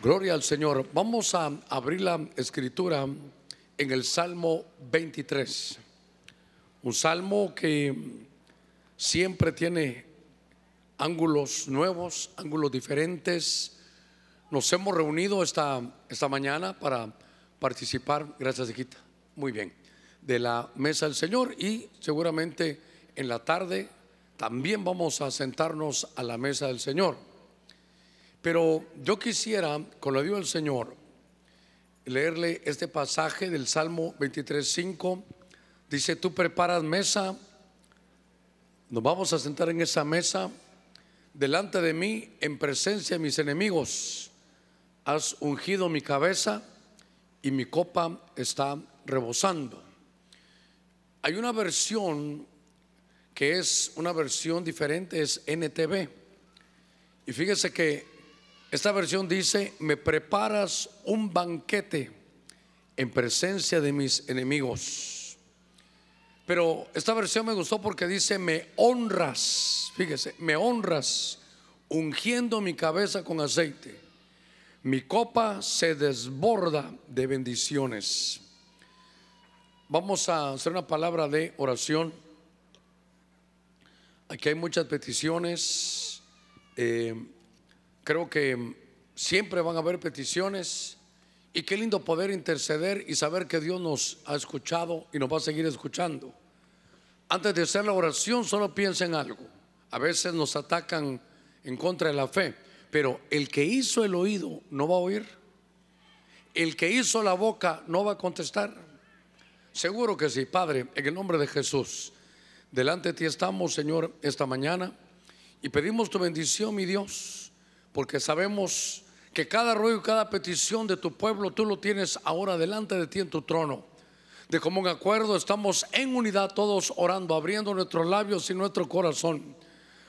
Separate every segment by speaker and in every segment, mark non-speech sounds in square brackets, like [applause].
Speaker 1: Gloria al Señor. Vamos a abrir la escritura en el Salmo 23. Un salmo que siempre tiene ángulos nuevos, ángulos diferentes. Nos hemos reunido esta, esta mañana para participar, gracias Equita, muy bien, de la mesa del Señor y seguramente en la tarde también vamos a sentarnos a la mesa del Señor. Pero yo quisiera, con la ayuda del Señor, leerle este pasaje del Salmo 23.5. Dice, tú preparas mesa, nos vamos a sentar en esa mesa delante de mí en presencia de mis enemigos. Has ungido mi cabeza y mi copa está rebosando. Hay una versión que es una versión diferente, es NTV. Y fíjese que esta versión dice, me preparas un banquete en presencia de mis enemigos. Pero esta versión me gustó porque dice, me honras, fíjese, me honras ungiendo mi cabeza con aceite. Mi copa se desborda de bendiciones. Vamos a hacer una palabra de oración. Aquí hay muchas peticiones. Eh, Creo que siempre van a haber peticiones y qué lindo poder interceder y saber que Dios nos ha escuchado y nos va a seguir escuchando. Antes de hacer la oración, solo piensa en algo. A veces nos atacan en contra de la fe, pero el que hizo el oído no va a oír. El que hizo la boca no va a contestar. Seguro que sí, Padre, en el nombre de Jesús. Delante de ti estamos, Señor, esta mañana y pedimos tu bendición, mi Dios porque sabemos que cada ruego y cada petición de tu pueblo tú lo tienes ahora delante de ti en tu trono. De común acuerdo estamos en unidad todos orando, abriendo nuestros labios y nuestro corazón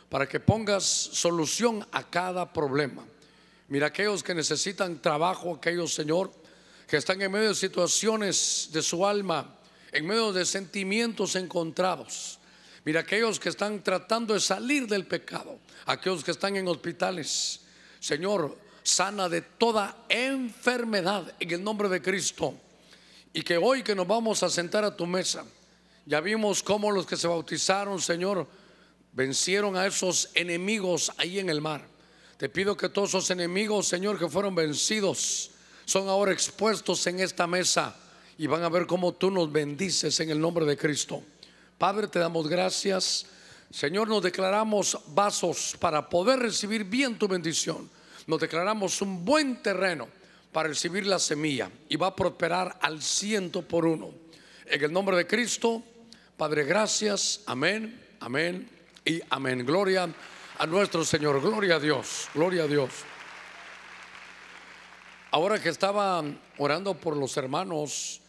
Speaker 1: para que pongas solución a cada problema. Mira aquellos que necesitan trabajo, aquellos, Señor, que están en medio de situaciones de su alma, en medio de sentimientos encontrados. Mira aquellos que están tratando de salir del pecado, aquellos que están en hospitales, Señor, sana de toda enfermedad en el nombre de Cristo. Y que hoy que nos vamos a sentar a tu mesa, ya vimos cómo los que se bautizaron, Señor, vencieron a esos enemigos ahí en el mar. Te pido que todos esos enemigos, Señor, que fueron vencidos, son ahora expuestos en esta mesa y van a ver cómo tú nos bendices en el nombre de Cristo. Padre, te damos gracias Señor, nos declaramos vasos para poder recibir bien tu bendición. Nos declaramos un buen terreno para recibir la semilla y va a prosperar al ciento por uno. En el nombre de Cristo, Padre, gracias. Amén, amén y amén. Gloria a nuestro Señor. Gloria a Dios. Gloria a Dios. Ahora que estaba orando por los hermanos,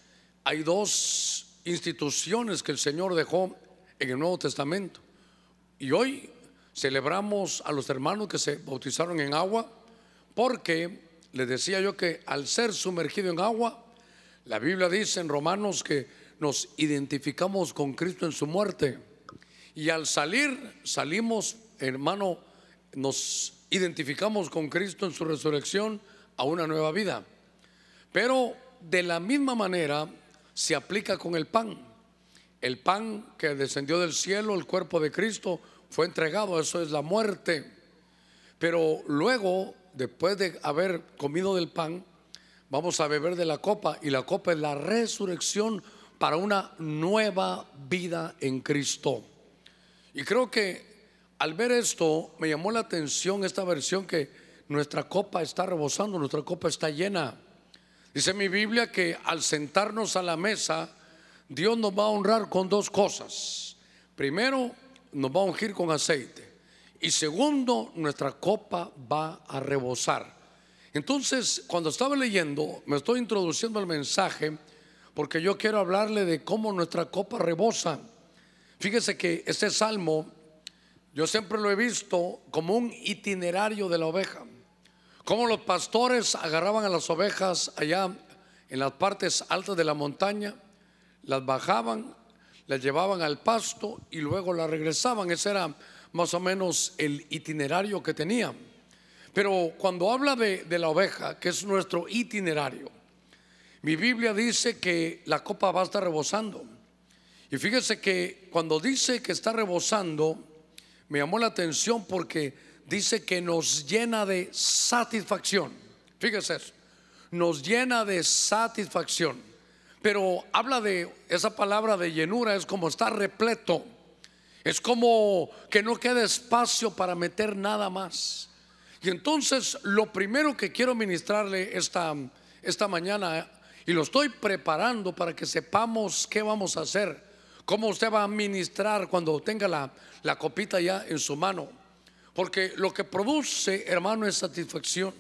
Speaker 1: hay dos instituciones que el Señor dejó en el Nuevo Testamento. Y hoy celebramos a los hermanos que se bautizaron en agua porque les decía yo que al ser sumergido en agua, la Biblia dice en Romanos que nos identificamos con Cristo en su muerte. Y al salir, salimos, hermano, nos identificamos con Cristo en su resurrección a una nueva vida. Pero de la misma manera se aplica con el pan. El pan que descendió del cielo, el cuerpo de Cristo, fue entregado, eso es la muerte. Pero luego, después de haber comido del pan, vamos a beber de la copa y la copa es la resurrección para una nueva vida en Cristo. Y creo que al ver esto me llamó la atención esta versión que nuestra copa está rebosando, nuestra copa está llena. Dice mi Biblia que al sentarnos a la mesa, Dios nos va a honrar con dos cosas. Primero, nos va a ungir con aceite. Y segundo, nuestra copa va a rebosar. Entonces, cuando estaba leyendo, me estoy introduciendo al mensaje porque yo quiero hablarle de cómo nuestra copa rebosa. Fíjese que este salmo yo siempre lo he visto como un itinerario de la oveja. Como los pastores agarraban a las ovejas allá en las partes altas de la montaña, las bajaban, las llevaban al pasto y luego la regresaban. Ese era más o menos el itinerario que tenían. Pero cuando habla de, la oveja, que es nuestro itinerario, mi Biblia dice que la copa va a estar rebosando. Y fíjese que cuando dice que está rebosando, me llamó la atención porque dice que nos llena de satisfacción. Fíjese nos llena de satisfacción. Pero habla de esa palabra de llenura, es como estar repleto. Es como que no queda espacio para meter nada más. Y entonces lo primero que quiero ministrarle esta, esta mañana, y lo estoy preparando para que sepamos qué vamos a hacer, cómo usted va a ministrar cuando tenga la, la copita ya en su mano. Porque lo que produce, hermano, es satisfacción.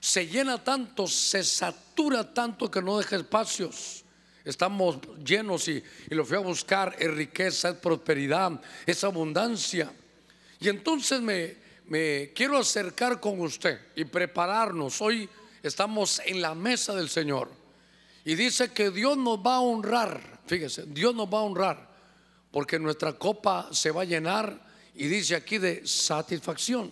Speaker 1: Se llena tanto, se satura tanto que no deja espacios. Estamos llenos y, y lo fui a buscar, es riqueza, es prosperidad, es abundancia. Y entonces me, me quiero acercar con usted y prepararnos. Hoy estamos en la mesa del Señor. Y dice que Dios nos va a honrar. Fíjese, Dios nos va a honrar. Porque nuestra copa se va a llenar. Y dice aquí de satisfacción.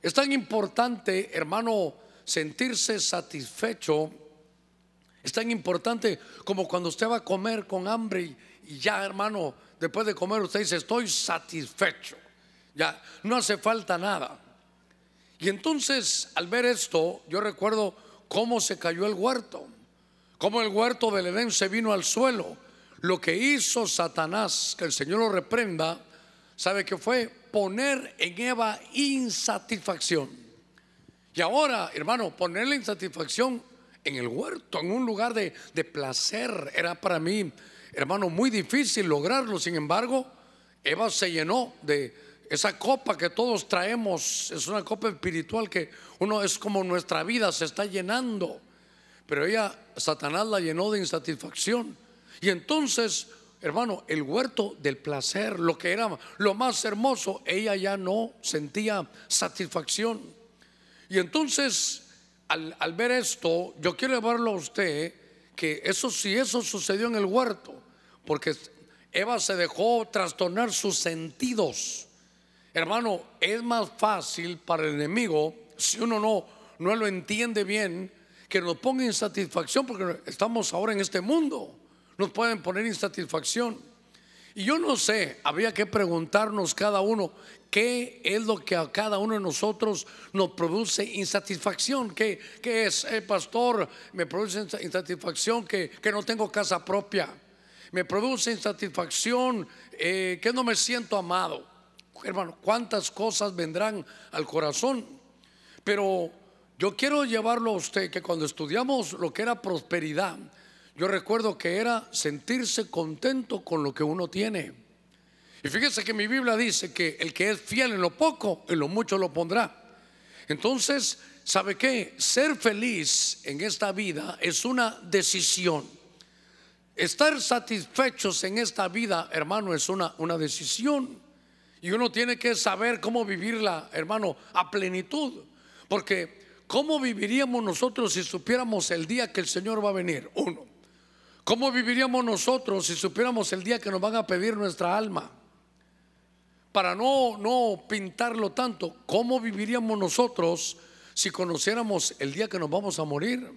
Speaker 1: Es tan importante, hermano, sentirse satisfecho es tan importante como cuando usted va a comer con hambre y, ya, hermano, después de comer usted dice, estoy satisfecho. Ya, no hace falta nada. Y entonces, al ver esto, yo recuerdo cómo se cayó el huerto, cómo el huerto del Edén se vino al suelo. Lo que hizo Satanás, que el Señor lo reprenda, ¿sabe que fue? Poner en Eva insatisfacción. Y ahora, hermano, ponerle insatisfacción en el huerto, en un lugar de, placer. Era para mí, hermano, muy difícil lograrlo. Sin embargo, Eva se llenó de esa copa que todos traemos. Es una copa espiritual que uno es como nuestra vida se está llenando. Pero ella, Satanás la llenó de insatisfacción. Y entonces, hermano, el huerto del placer, lo que era lo más hermoso, ella ya no sentía satisfacción. Y entonces al, ver esto, yo quiero llevarlo a usted que eso si eso sucedió en el huerto, porque Eva se dejó trastornar sus sentidos. Hermano, es más fácil para el enemigo, si uno no, no lo entiende bien, que nos ponga insatisfacción, porque estamos ahora en este mundo. Nos pueden poner insatisfacción. Y yo no sé, habría que preguntarnos cada uno qué es lo que a cada uno de nosotros nos produce insatisfacción. ¿Qué, qué es, eh, pastor? Me produce insatisfacción que, que, no tengo casa propia. Me produce insatisfacción eh, que no me siento amado. Hermano, cuántas cosas vendrán al corazón. Pero yo quiero llevarlo a usted que cuando estudiamos lo que era prosperidad, yo recuerdo que era sentirse contento con lo que uno tiene. Y fíjese que mi Biblia dice que el que es fiel en lo poco, en lo mucho lo pondrá. Entonces, ¿sabe qué? Ser feliz en esta vida es una decisión. Estar satisfechos en esta vida, hermano, es una, una decisión. Y uno tiene que saber cómo vivirla, hermano, a plenitud. Porque, ¿cómo viviríamos nosotros si supiéramos el día que el Señor va a venir? Uno. ¿Cómo viviríamos nosotros si supiéramos el día que nos van a pedir nuestra alma? Para no, no pintarlo tanto, ¿cómo viviríamos nosotros si conociéramos el día que nos vamos a morir?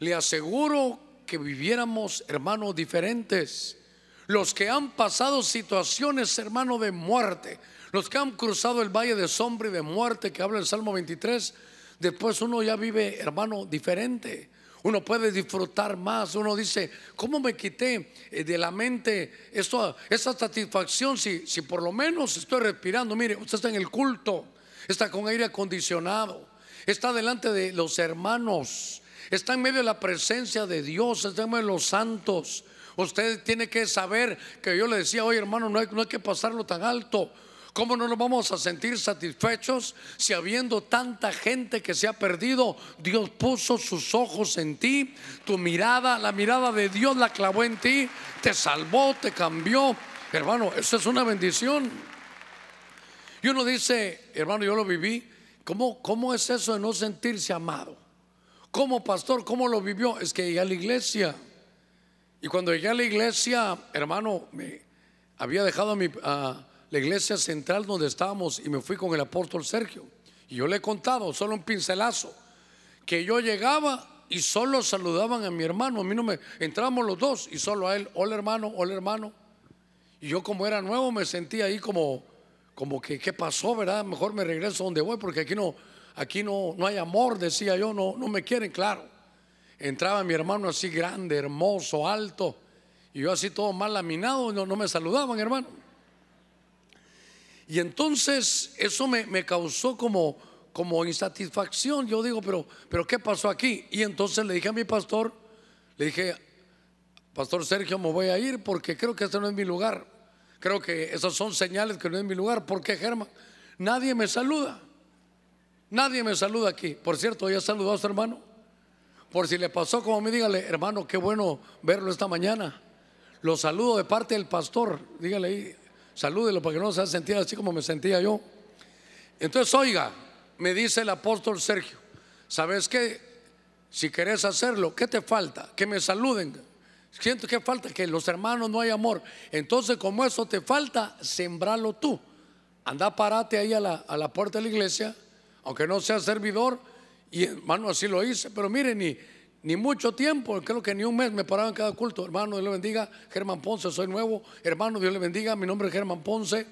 Speaker 1: Le aseguro que viviéramos, hermanos, diferentes. Los que han pasado situaciones, hermano, de muerte, los que han cruzado el valle de sombra y de muerte que habla el Salmo 23, después uno ya vive, hermano, diferente uno puede disfrutar más. Uno dice, ¿cómo me quité eh, de la mente esto, esa satisfacción si, si por lo menos estoy respirando? Mire, usted está en el culto, está con aire acondicionado, está delante de los hermanos, está en medio de la presencia de Dios, está en medio de los santos. Usted tiene que saber que yo le decía, oye hermano, no hay, no hay que pasarlo tan alto. ¿Cómo no nos vamos a sentir satisfechos si habiendo tanta gente que se ha perdido, Dios puso sus ojos en ti, tu mirada, la mirada de Dios la clavó en ti, te salvó, te cambió? Hermano, eso es una bendición. Y uno dice, hermano, yo lo viví, ¿cómo, cómo es eso de no sentirse amado? ¿Cómo pastor? ¿Cómo lo vivió? Es que llegué a la iglesia. Y cuando llegué a la iglesia, hermano, me había dejado a mi... la iglesia central donde estábamos y me fui con el apóstol Sergio. Y yo le he contado, solo un pincelazo, que yo llegaba y solo saludaban a mi hermano. A mí no me. Entramos los dos y solo a él, hola hermano, hola hermano. Y yo, como era nuevo, me sentía ahí como, como que, ¿qué pasó, verdad? Mejor me regreso donde voy, porque aquí no, aquí no, no hay amor, decía yo, no, no me quieren, claro. Entraba mi hermano así grande, hermoso, alto, y yo así todo mal laminado, no, no me saludaban, hermano. Y entonces eso me, causó como, como insatisfacción. Yo digo, pero, pero ¿qué pasó aquí? Y entonces le dije a mi pastor, le dije, Pastor Sergio, me voy a ir porque creo que este no es mi lugar. Creo que esas son señales que no es mi lugar. ¿Por qué, Germán? Nadie me saluda. Nadie me saluda aquí. Por cierto, ¿ya saludó a su hermano? Por si le pasó, como me dígale, hermano, qué bueno verlo esta mañana. Lo saludo de parte del pastor. Dígale ahí, salúdelo para que no se sentir así como me sentía yo. Entonces, oiga, me dice el apóstol Sergio, ¿sabes qué? Si querés hacerlo, ¿qué te falta? Que me saluden. Siento que falta, que los hermanos no hay amor. Entonces, como eso te falta, sembralo tú. Anda, parate ahí a la, a la puerta de la iglesia, aunque no sea servidor. Y hermano, así lo hice. Pero mire, ni, ni mucho tiempo, creo que ni un mes me paraba en cada culto. Hermano, Dios le bendiga. Germán Ponce, soy nuevo. Hermano, Dios le bendiga. Mi nombre es Germán Ponce.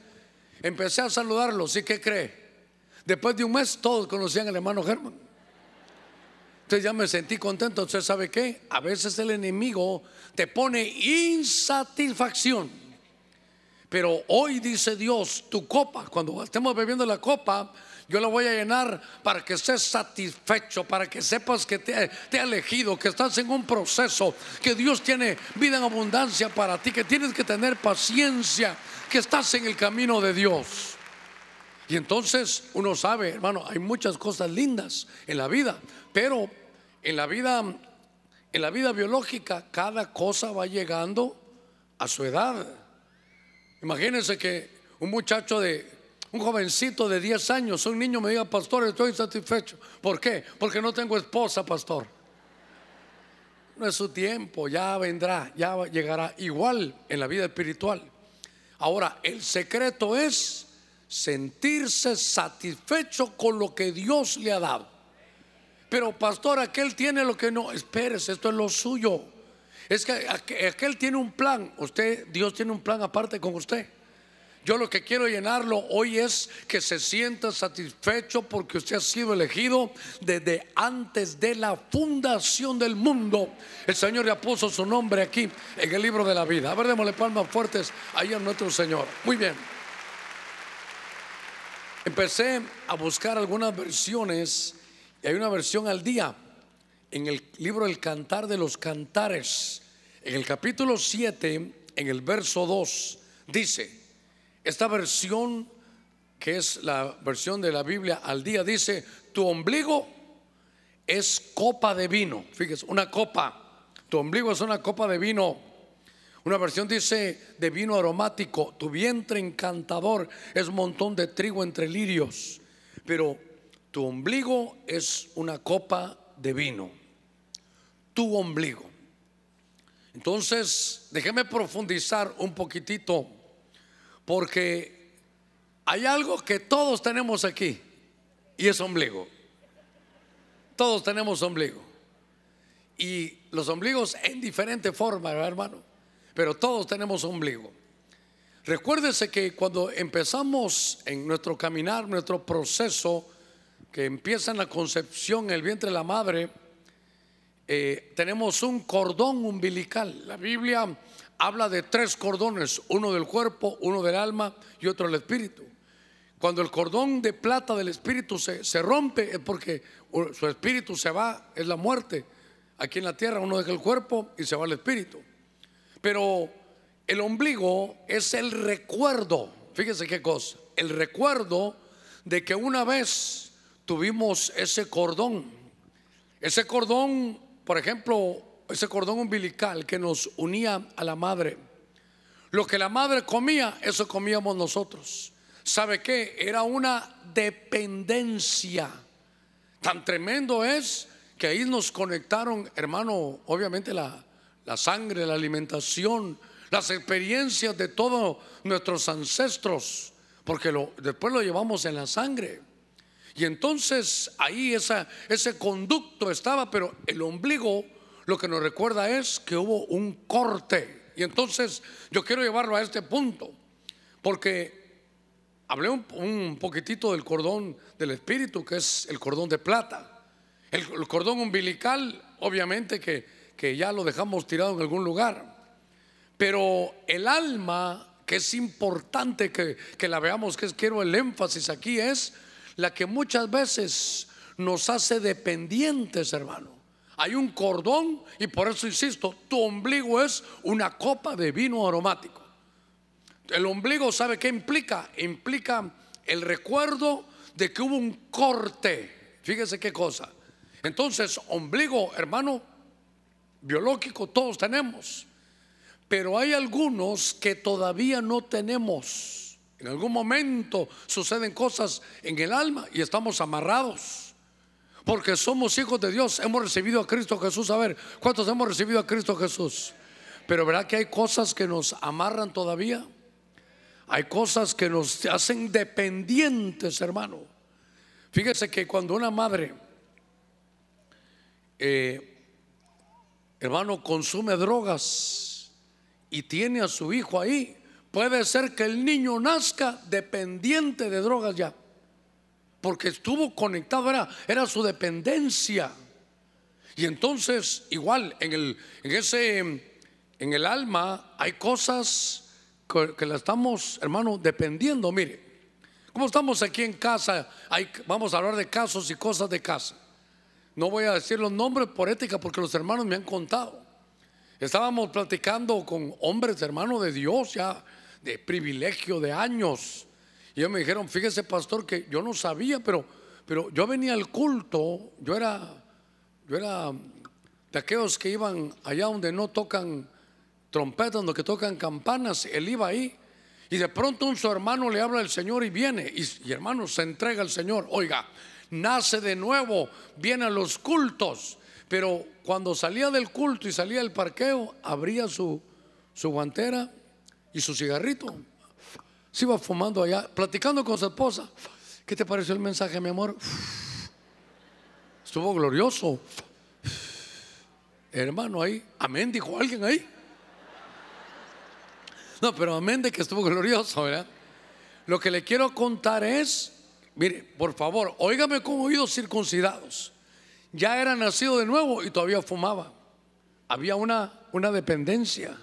Speaker 1: Empecé a saludarlo. ¿Sí que cree? Después de un mes, todos conocían al hermano Germán. Entonces ya me sentí contento. Usted sabe qué? A veces el enemigo te pone insatisfacción. Pero hoy dice Dios, tu copa, cuando estemos bebiendo la copa, yo la voy a llenar para que estés satisfecho, para que sepas que te, te ha elegido, que estás en un proceso, que Dios tiene vida en abundancia para ti, que tienes que tener paciencia, que estás en el camino de Dios. Y entonces uno sabe, hermano, hay muchas cosas lindas en la vida, pero en la vida en la vida biológica cada cosa va llegando a su edad. Imagínense que un muchacho de un jovencito de 10 años, un niño me diga, "Pastor, estoy insatisfecho." ¿Por qué? Porque no tengo esposa, pastor. No es su tiempo, ya vendrá, ya llegará igual en la vida espiritual. Ahora, el secreto es sentirse satisfecho con lo que Dios le ha dado. Pero pastor, aquel tiene lo que no, espérese, esto es lo suyo. Es que aquel tiene un plan, usted, Dios tiene un plan aparte con usted. Yo lo que quiero llenarlo hoy es que se sienta satisfecho porque usted ha sido elegido desde antes de la fundación del mundo. El Señor ya puso su nombre aquí en el libro de la vida. A ver, démosle palmas fuertes ahí a nuestro Señor. Muy bien. Empecé a buscar algunas versiones y hay una versión al día en el libro El Cantar de los Cantares. En el capítulo 7, en el verso 2, dice, esta versión, que es la versión de la Biblia al día, dice, tu ombligo es copa de vino. Fíjese, una copa. Tu ombligo es una copa de vino. Una versión dice de vino aromático. Tu vientre encantador es un montón de trigo entre lirios. Pero tu ombligo es una copa de vino. Tu ombligo. Entonces, déjeme profundizar un poquitito, porque hay algo que todos tenemos aquí, y es ombligo. Todos tenemos ombligo. Y los ombligos en diferente forma, hermano, pero todos tenemos ombligo. Recuérdese que cuando empezamos en nuestro caminar, nuestro proceso, que empieza en la concepción en el vientre de la madre, eh, tenemos un cordón umbilical. La Biblia habla de tres cordones, uno del cuerpo, uno del alma y otro del espíritu. Cuando el cordón de plata del espíritu se, se rompe es porque su espíritu se va, es la muerte. Aquí en la tierra uno deja el cuerpo y se va el espíritu. Pero el ombligo es el recuerdo, fíjese qué cosa, el recuerdo de que una vez tuvimos ese cordón. Ese cordón, por ejemplo, ese cordón umbilical que nos unía a la madre. Lo que la madre comía, eso comíamos nosotros. ¿Sabe qué? Era una dependencia. Tan tremendo es que ahí nos conectaron, hermano, obviamente la, la sangre, la alimentación, las experiencias de todos nuestros ancestros, porque después lo llevamos en la sangre. Y entonces ahí ese conducto estaba, pero el ombligo lo que nos recuerda es que hubo un corte. Y entonces yo quiero llevarlo a este punto, porque hablé un, poquitito del cordón del espíritu, que es el cordón de plata. El, cordón umbilical, obviamente que, que ya lo dejamos tirado en algún lugar. Pero el alma, que es importante que, que la veamos, que quiero el énfasis aquí, es la que muchas veces nos hace dependientes, hermano. Hay un cordón y por eso insisto, tu ombligo es una copa de vino aromático. El ombligo, ¿sabe qué implica? Implica el recuerdo de que hubo un corte. Fíjese qué cosa. Entonces, ombligo, hermano, biológico, todos tenemos. Pero hay algunos que todavía no tenemos. En algún momento suceden cosas en el alma y estamos amarrados. Porque somos hijos de Dios, hemos recibido a Cristo Jesús. A ver, ¿cuántos hemos recibido a Cristo Jesús? Pero ¿verdad que hay cosas que nos amarran todavía? Hay cosas que nos hacen dependientes, hermano. Fíjese que cuando una madre, eh, hermano, consume drogas y tiene a su hijo ahí, Puede ser que el niño nazca dependiente de drogas ya, porque estuvo conectado, era, era su dependencia. Y entonces, igual, en, el, en ese, en el alma hay cosas que, la estamos, hermano, dependiendo. Mire, como estamos aquí en casa, hay, vamos a hablar de casos y cosas de casa. No voy a decir los nombres por ética porque los hermanos me han contado. Estábamos platicando con hombres, hermanos de Dios, ya de privilegio de años. Y ellos me dijeron, fíjese pastor, que yo no sabía, pero, pero yo venía al culto, yo era, yo era de aquellos que iban allá donde no tocan trompetas, donde tocan campanas, él iba ahí. Y de pronto un su hermano le habla al Señor y viene, y, y hermano se entrega al Señor. Oiga, nace de nuevo, viene a los cultos. Pero cuando salía del culto y salía del parqueo, abría su, su guantera y su cigarrito. Se iba fumando allá, platicando con su esposa. ¿Qué te pareció el mensaje, mi amor? Estuvo glorioso. Hermano, ahí, amén, dijo alguien ahí. No, pero amén de que estuvo glorioso, ¿verdad? Lo que le quiero contar es, mire, por favor, óigame como oídos circuncidados. Ya era nacido de nuevo y todavía fumaba. Había una, una dependencia.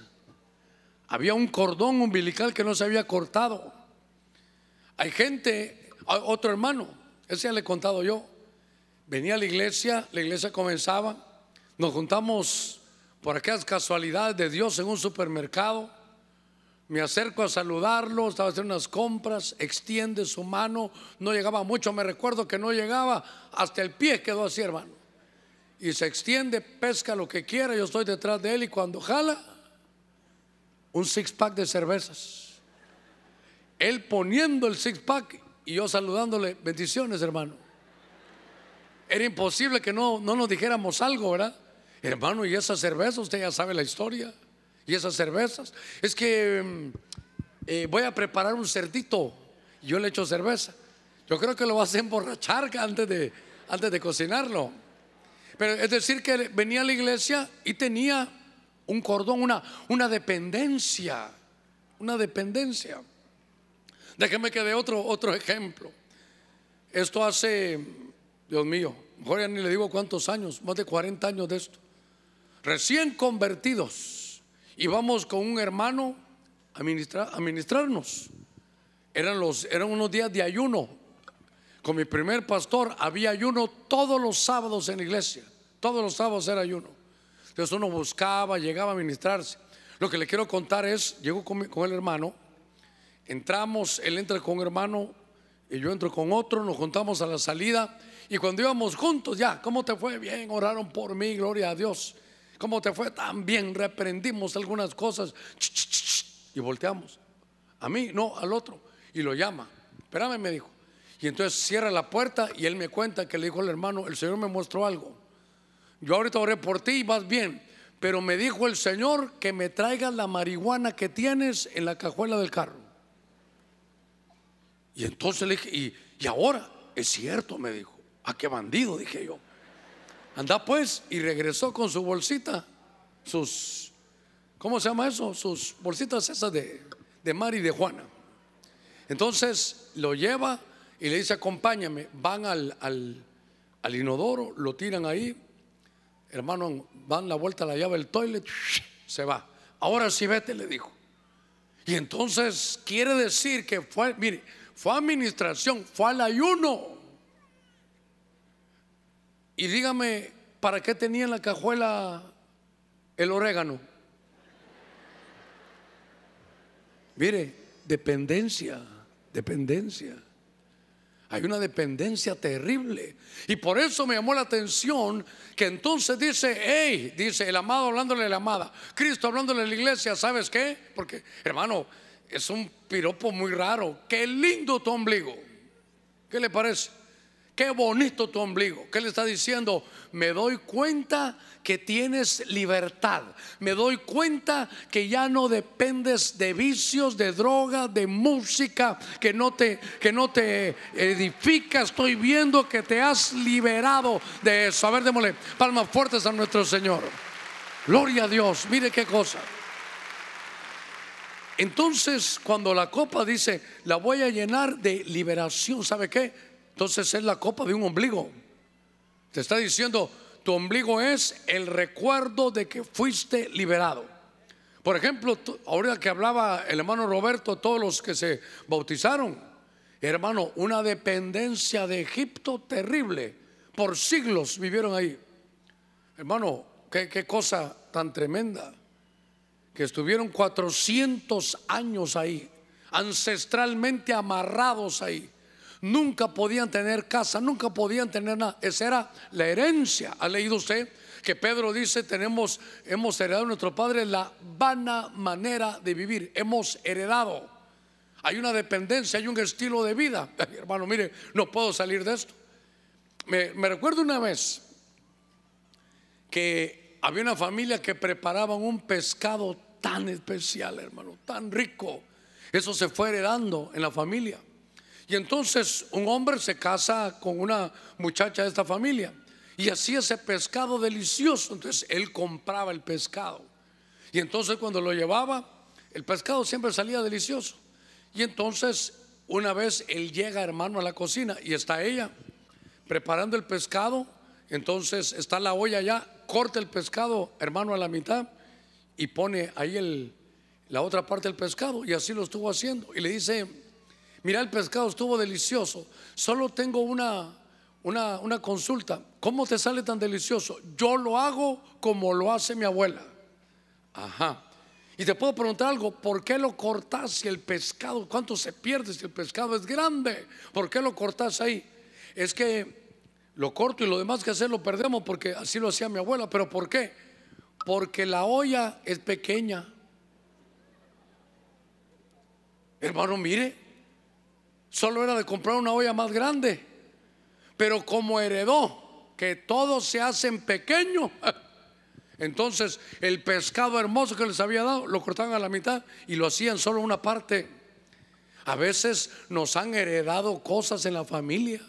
Speaker 1: Había un cordón umbilical que no se había cortado. Hay gente, otro hermano, ese ya le he contado yo. Venía a la iglesia, la iglesia comenzaba, nos juntamos por aquellas casualidades de Dios en un supermercado. Me acerco a saludarlo, estaba haciendo unas compras, extiende su mano, no llegaba mucho, me recuerdo que no llegaba, hasta el pie quedó así, hermano. Y se extiende, pesca lo que quiera, yo estoy detrás de él y cuando jala, un six pack de cervezas. Él poniendo el six pack y yo saludándole, bendiciones hermano. Era imposible que no, no nos dijéramos algo, ¿verdad? Hermano, y esas cervezas, usted ya sabe la historia. Y esas cervezas, es que mm, eh, voy a preparar un cerdito. Yo le echo cerveza. Yo creo que lo vas a emborrachar [laughs] antes de, antes de cocinarlo. Pero es decir, que venía a la iglesia y tenía un cordón, una, una dependencia, una dependencia. Déjeme que dé otro, otro ejemplo. Esto hace, Dios mío, mejor ya ni le digo cuántos años, más de 40 años de esto. Recién convertidos, íbamos con un hermano a, ministrar, a ministrarnos. Eran, los, eran unos días de ayuno. Con mi primer pastor había ayuno todos los sábados en la iglesia. Todos los sábados era ayuno. Entonces uno buscaba, llegaba a ministrarse. Lo que le quiero contar es, llego con, el hermano, entramos, él entra con un hermano y yo entro con otro, nos juntamos a la salida y cuando íbamos juntos, ya, ¿cómo te fue? Bien, oraron por mí, gloria a Dios. ¿Cómo te fue? Tan bien, reprendimos algunas cosas y volteamos. A mí, no, al otro. Y lo llama. Espérame, me dijo. Y entonces cierra la puerta y él me cuenta que le dijo al hermano, el Señor me mostró algo. Yo ahorita oré por ti y vas bien. Pero me dijo el Señor que me traigas la marihuana que tienes en la cajuela del carro. Y entonces le dije, ¿y, ahora? es cierto, me dijo. ¿A qué bandido? Dije yo. Anda pues y regresó con su bolsita, sus, ¿cómo se llama eso? Sus bolsitas esas de, de Mari y de Juana. Entonces lo lleva y le dice, acompáñame. Van al, al, al inodoro, lo tiran ahí. Hermano, dan la vuelta a la llave del toilet, se va. Ahora sí vete, le dijo. Y entonces quiere decir que fue, mire, fue administración, fue al ayuno. Y dígame, ¿para qué tenía en la cajuela el orégano? Mire, dependencia, dependencia. Hay una dependencia terrible. Y por eso me llamó la atención que entonces dice, hey, dice el amado hablándole a la amada, Cristo hablándole a la iglesia, ¿sabes qué? Porque, hermano, es un piropo muy raro. Qué lindo tu ombligo. ¿Qué le parece? Qué bonito tu ombligo. ¿Qué le está diciendo? Me doy cuenta que tienes libertad. Me doy cuenta que ya no dependes de vicios, de droga, de música, que no te, que no te edifica. Estoy viendo que te has liberado de eso. A ver, démosle palmas fuertes a nuestro Señor. Gloria a Dios. Mire qué cosa. Entonces, cuando la copa dice, la voy a llenar de liberación, ¿sabe qué? Entonces es la copa de un ombligo. Te está diciendo, tu ombligo es el recuerdo de que fuiste liberado. Por ejemplo, ahora que hablaba el hermano Roberto, todos los que se bautizaron, hermano, una dependencia de Egipto terrible. Por siglos vivieron ahí. Hermano, qué, qué cosa tan tremenda. Que estuvieron 400 años ahí, ancestralmente amarrados ahí nunca podían tener casa, nunca podían tener nada. Esa era la herencia. ¿Ha leído usted? Que Pedro dice, tenemos, hemos heredado a nuestro Padre la vana manera de vivir. Hemos heredado. Hay una dependencia, hay un estilo de vida. [laughs] hermano, mire, no puedo salir de esto. Me, me recuerdo una vez que había una familia que preparaban un pescado tan especial, hermano, tan rico. Eso se fue heredando en la familia. Y entonces un hombre se casa con una muchacha de esta familia y hacía ese pescado delicioso. Entonces él compraba el pescado. Y entonces cuando lo llevaba, el pescado siempre salía delicioso. Y entonces una vez él llega, hermano, a la cocina y está ella preparando el pescado. Entonces está la olla ya, corta el pescado, hermano, a la mitad y pone ahí el, la otra parte del pescado. Y así lo estuvo haciendo. Y le dice, Mira, el pescado estuvo delicioso. Solo tengo una, una, consulta. ¿Cómo te sale tan delicioso? Yo lo hago como lo hace mi abuela. Ajá. Y te puedo preguntar algo, ¿por qué lo cortas si el pescado, cuánto se pierde si el pescado es grande? ¿Por qué lo cortas ahí? Es que lo corto y lo demás que hacer lo perdemos porque así lo hacía mi abuela. ¿Pero por qué? Porque la olla es pequeña. Hermano, mire, Solo era de comprar una olla más grande. Pero como heredó que todo se hace en pequeño, [laughs] entonces el pescado hermoso que les había dado lo cortaban a la mitad y lo hacían solo una parte. A veces nos han heredado cosas en la familia.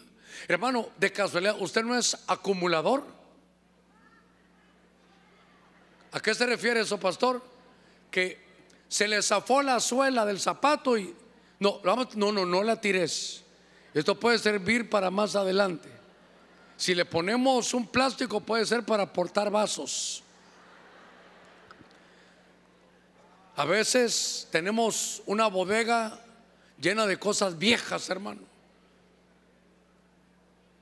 Speaker 1: Hermano, de casualidad, ¿usted no es acumulador? ¿A qué se refiere eso, pastor? Que se le zafó la suela del zapato y no, no, no, no la tires. Esto puede servir para más adelante. Si le ponemos un plástico puede ser para portar vasos. A veces tenemos una bodega llena de cosas viejas, hermano.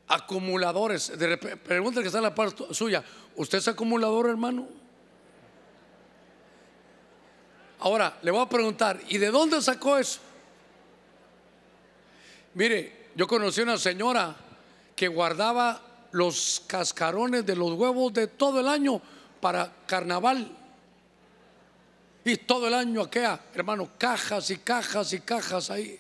Speaker 1: Acumuladores. De pregúntale que está en la parte suya. ¿Usted es acumulador, hermano? Ahora, le voy a preguntar, ¿y de dónde sacó eso? Mire, yo conocí una señora que guardaba los cascarones de los huevos de todo el año para carnaval. Y todo el año aquella, hermano, cajas y cajas y cajas ahí.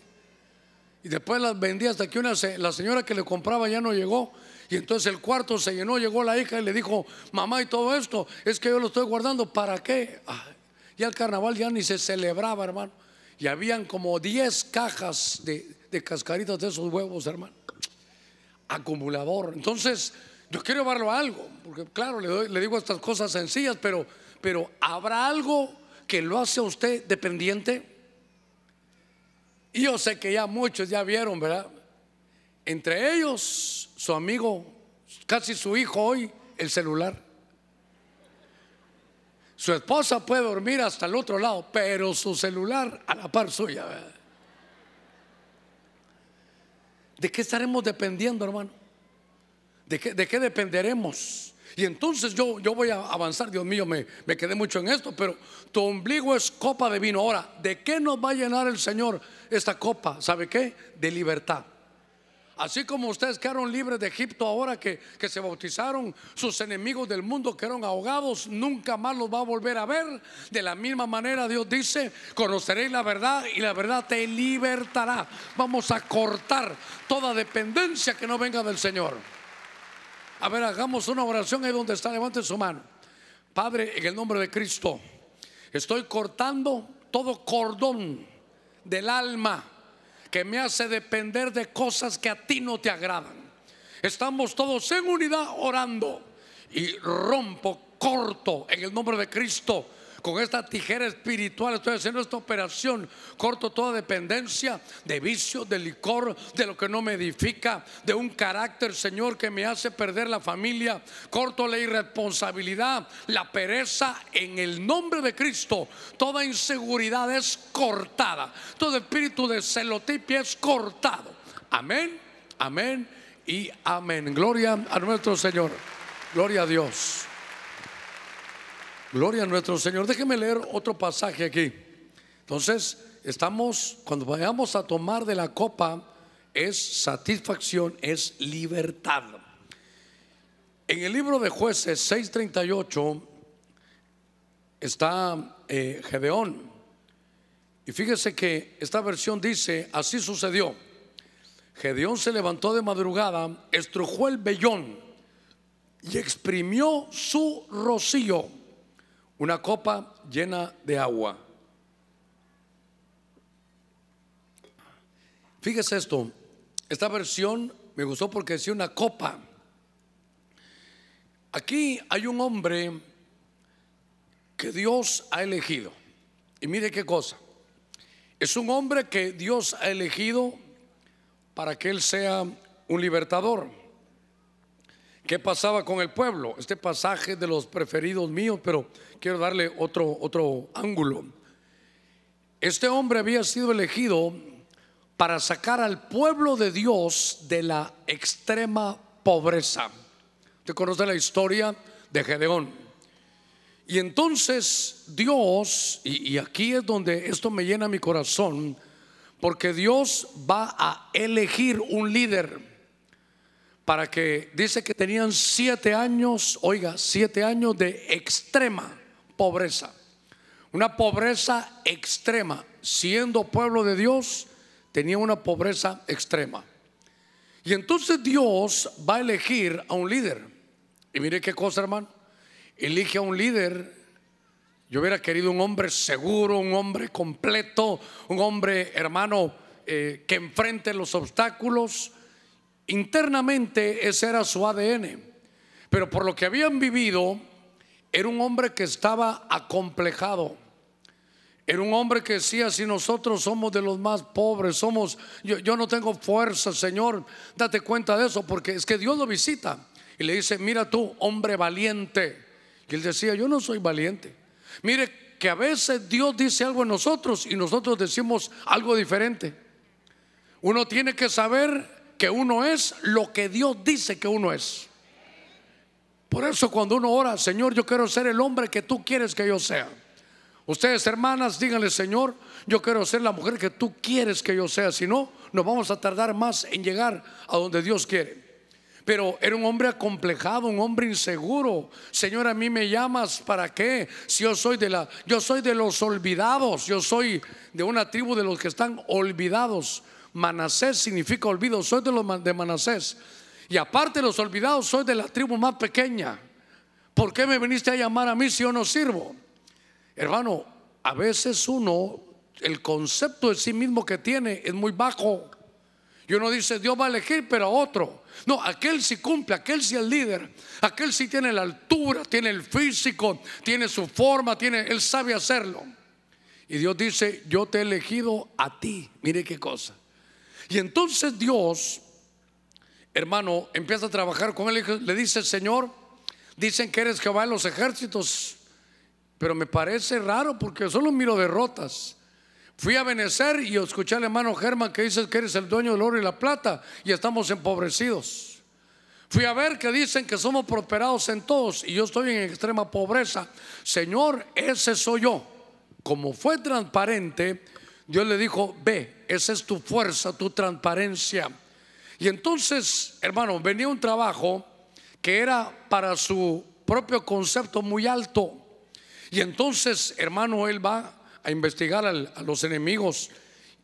Speaker 1: Y después las vendía hasta que una, la señora que le compraba ya no llegó. Y entonces el cuarto se llenó, llegó la hija y le dijo, mamá, y todo esto, es que yo lo estoy guardando, ¿para qué? Ya el carnaval ya ni se celebraba, hermano. Y habían como 10 cajas de, de cascaritas de esos huevos, hermano. acumulador. Entonces, yo quiero llevarlo a algo, porque claro, le, le digo estas cosas sencillas, pero, pero ¿habrá algo que lo hace a usted dependiente? Y yo sé que ya muchos ya vieron, ¿verdad? Entre ellos, su amigo, casi su hijo hoy, el celular. Su esposa puede dormir hasta el otro lado, pero su celular a la par suya. ¿verdad? ¿De qué estaremos dependiendo, hermano? ¿De qué, de qué dependeremos? Y entonces yo, yo voy a avanzar, Dios mío, me, me quedé mucho en esto, pero tu ombligo es copa de vino. Ahora, ¿de qué nos va a llenar el Señor esta copa? ¿Sabe qué? De libertad. Así como ustedes quedaron libres de Egipto ahora que, que, se bautizaron, sus enemigos del mundo quedaron ahogados, nunca más los va a volver a ver. De la misma manera Dios dice, conoceréis la verdad y la verdad te libertará. Vamos a cortar toda dependencia que no venga del Señor. A ver, hagamos una oración ahí donde está, levante su mano. Padre, en el nombre de Cristo, estoy cortando todo cordón del alma que me hace depender de cosas que a ti no te agradan. Estamos todos en unidad orando y rompo, corto en el nombre de Cristo con esta tijera espiritual estoy haciendo esta operación. Corto toda dependencia de vicio, de licor, de lo que no me edifica, de un carácter, Señor, que me hace perder la familia. Corto la irresponsabilidad, la pereza en el nombre de Cristo. Toda inseguridad es cortada. Todo espíritu de celotipia es cortado. Amén, amén y amén. Gloria a nuestro Señor. Gloria a Dios. Gloria a nuestro Señor. Déjeme leer otro pasaje aquí. Entonces, estamos, cuando vayamos a tomar de la copa, es satisfacción, es libertad. En el libro de jueces 6:38 está eh, Gedeón. Y fíjese que esta versión dice, así sucedió. Gedeón se levantó de madrugada, estrujó el vellón y exprimió su rocío una copa llena de agua. Fíjese esto, esta versión me gustó porque decía una copa. Aquí hay un hombre que Dios ha elegido. Y mire qué cosa. Es un hombre que Dios ha elegido para que él sea un libertador. ¿Qué pasaba con el pueblo? Este pasaje de los preferidos míos, pero quiero darle otro, otro ángulo. Este hombre había sido elegido para sacar al pueblo de Dios de la extrema pobreza. Usted conoce la historia de Gedeón. Y entonces Dios, y, y aquí es donde esto me llena mi corazón, porque Dios va a elegir un líder para que dice que tenían siete años, oiga, siete años de extrema pobreza. Una pobreza extrema. Siendo pueblo de Dios, tenía una pobreza extrema. Y entonces Dios va a elegir a un líder. Y mire qué cosa, hermano. Elige a un líder. Yo hubiera querido un hombre seguro, un hombre completo, un hombre, hermano, eh, que enfrente los obstáculos Internamente ese era su ADN, pero por lo que habían vivido, era un hombre que estaba acomplejado. Era un hombre que decía, si nosotros somos de los más pobres, somos, yo, no tengo fuerza, Señor, date cuenta de eso, porque es que Dios lo visita y le dice, mira tú, hombre valiente. Y él decía, yo no soy valiente. Mire que a veces Dios dice algo en nosotros y nosotros decimos algo diferente. Uno tiene que saber que uno es lo que Dios dice que uno es. Por eso cuando uno ora, Señor, yo quiero ser el hombre que tú quieres que yo sea. Ustedes hermanas, díganle, Señor, yo quiero ser la mujer que tú quieres que yo sea. Si no, nos vamos a tardar más en llegar a donde Dios quiere. Pero era un hombre acomplejado, un hombre inseguro. Señor, a mí me llamas para qué? Si yo soy de la, yo soy de los olvidados, yo soy de una tribu de los que están olvidados. Manasés significa olvido, soy de los Manasés. Y aparte de los olvidados, soy de la tribu más pequeña. ¿Por qué me viniste a llamar a mí si yo no sirvo? Hermano, a veces uno, el concepto de sí mismo que tiene es muy bajo. Y uno dice, Dios va a elegir, pero a otro. No, aquel sí cumple, aquel sí es líder, aquel sí tiene la altura, tiene el físico, tiene su forma, tiene, él sabe hacerlo. Y Dios dice, yo te he elegido a ti. Mire qué cosa. Y entonces Dios, hermano, empieza a trabajar con él y le dice, Señor, dicen que eres Jehová en los ejércitos, pero me parece raro porque solo miro derrotas. Fui a Benecer y escuché al hermano Germán que dice que eres el dueño del oro y la plata y estamos empobrecidos. Fui a ver que dicen que somos prosperados en todos y yo estoy en extrema pobreza. Señor, ese soy yo. Como fue transparente, Dios le dijo, ve, esa es tu fuerza, tu transparencia. Y entonces, hermano, venía un trabajo que era para su propio concepto muy alto. Y entonces, hermano, él va a investigar a los enemigos.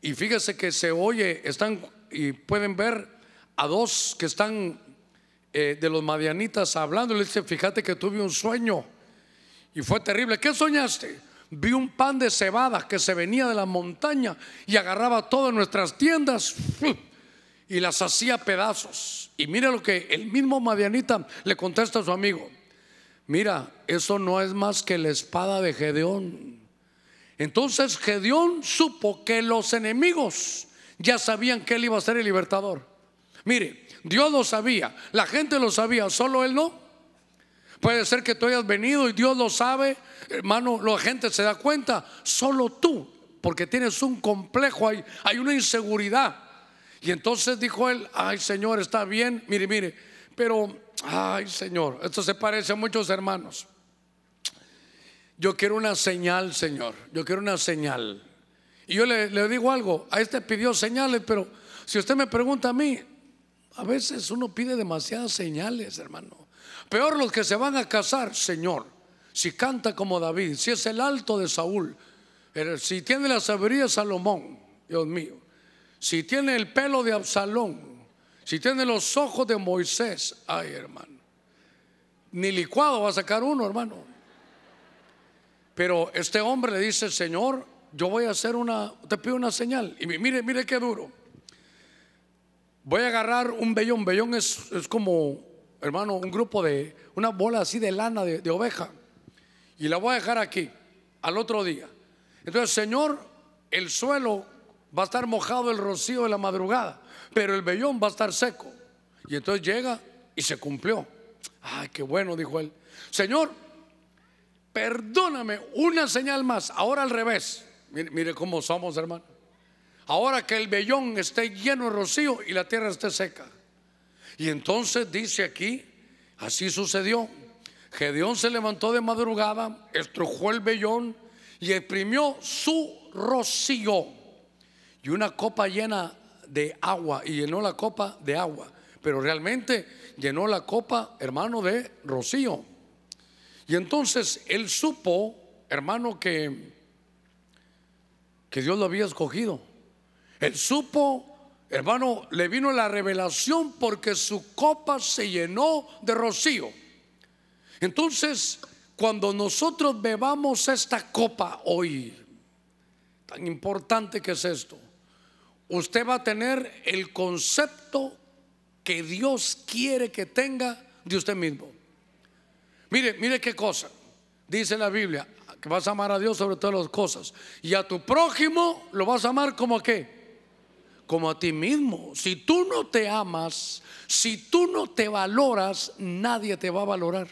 Speaker 1: Y fíjese que se oye, están y pueden ver a dos que están eh, de los madianitas hablando. Le dice, fíjate que tuve un sueño y fue terrible. ¿Qué soñaste? Vi un pan de cebada que se venía de la montaña y agarraba todas nuestras tiendas y las hacía pedazos. Y mira lo que el mismo madianita le contesta a su amigo. Mira, eso no es más que la espada de Gedeón. Entonces Gedeón supo que los enemigos ya sabían que él iba a ser el libertador. Mire, Dios lo sabía, la gente lo sabía, solo él no. Puede ser que tú hayas venido y Dios lo sabe, hermano, la gente se da cuenta, solo tú, porque tienes un complejo, hay, hay una inseguridad. Y entonces dijo él, ay Señor, está bien, mire, mire, pero, ay Señor, esto se parece a muchos hermanos. Yo quiero una señal, Señor. Yo quiero una señal. Y yo le, digo algo, a este pidió señales, pero si usted me pregunta a mí, a veces uno pide demasiadas señales, hermano. Peor los que se van a casar, Señor. Si canta como David, si es el alto de Saúl, si tiene la sabiduría de Salomón, Dios mío. Si tiene el pelo de Absalón, si tiene los ojos de Moisés, ay hermano. Ni licuado va a sacar uno, hermano. Pero este hombre le dice, Señor, yo voy a hacer una, te pido una señal. Y mire, mire qué duro. Voy a agarrar un vellón. Vellón es, es como, hermano, un grupo de, una bola así de lana de, oveja. Y la voy a dejar aquí, al otro día. Entonces, Señor, el suelo va a estar mojado el rocío de la madrugada, pero el vellón va a estar seco. Y entonces llega y se cumplió. Ay, qué bueno, dijo él. Señor, perdóname, una señal más, ahora al revés. Mire, cómo somos, hermano. Ahora que el vellón esté lleno de rocío y la tierra esté seca. Y entonces dice aquí, así sucedió. Gedeón se levantó de madrugada, estrujó el vellón y exprimió su rocío. Y una copa llena de agua, y llenó la copa de agua. Pero realmente llenó la copa, hermano, de rocío. Y entonces él supo, hermano, que, que Dios lo había escogido. Él supo, hermano, le vino la revelación porque su copa se llenó de rocío. Entonces, cuando nosotros bebamos esta copa hoy, tan importante que es esto, usted va a tener el concepto que Dios quiere que tenga de usted mismo. Mire, mire qué cosa. Dice la Biblia que vas a amar a Dios sobre todas las cosas. Y a tu prójimo lo vas a amar como qué? Como a ti mismo. Si tú no te amas, si tú no te valoras, nadie te va a valorar.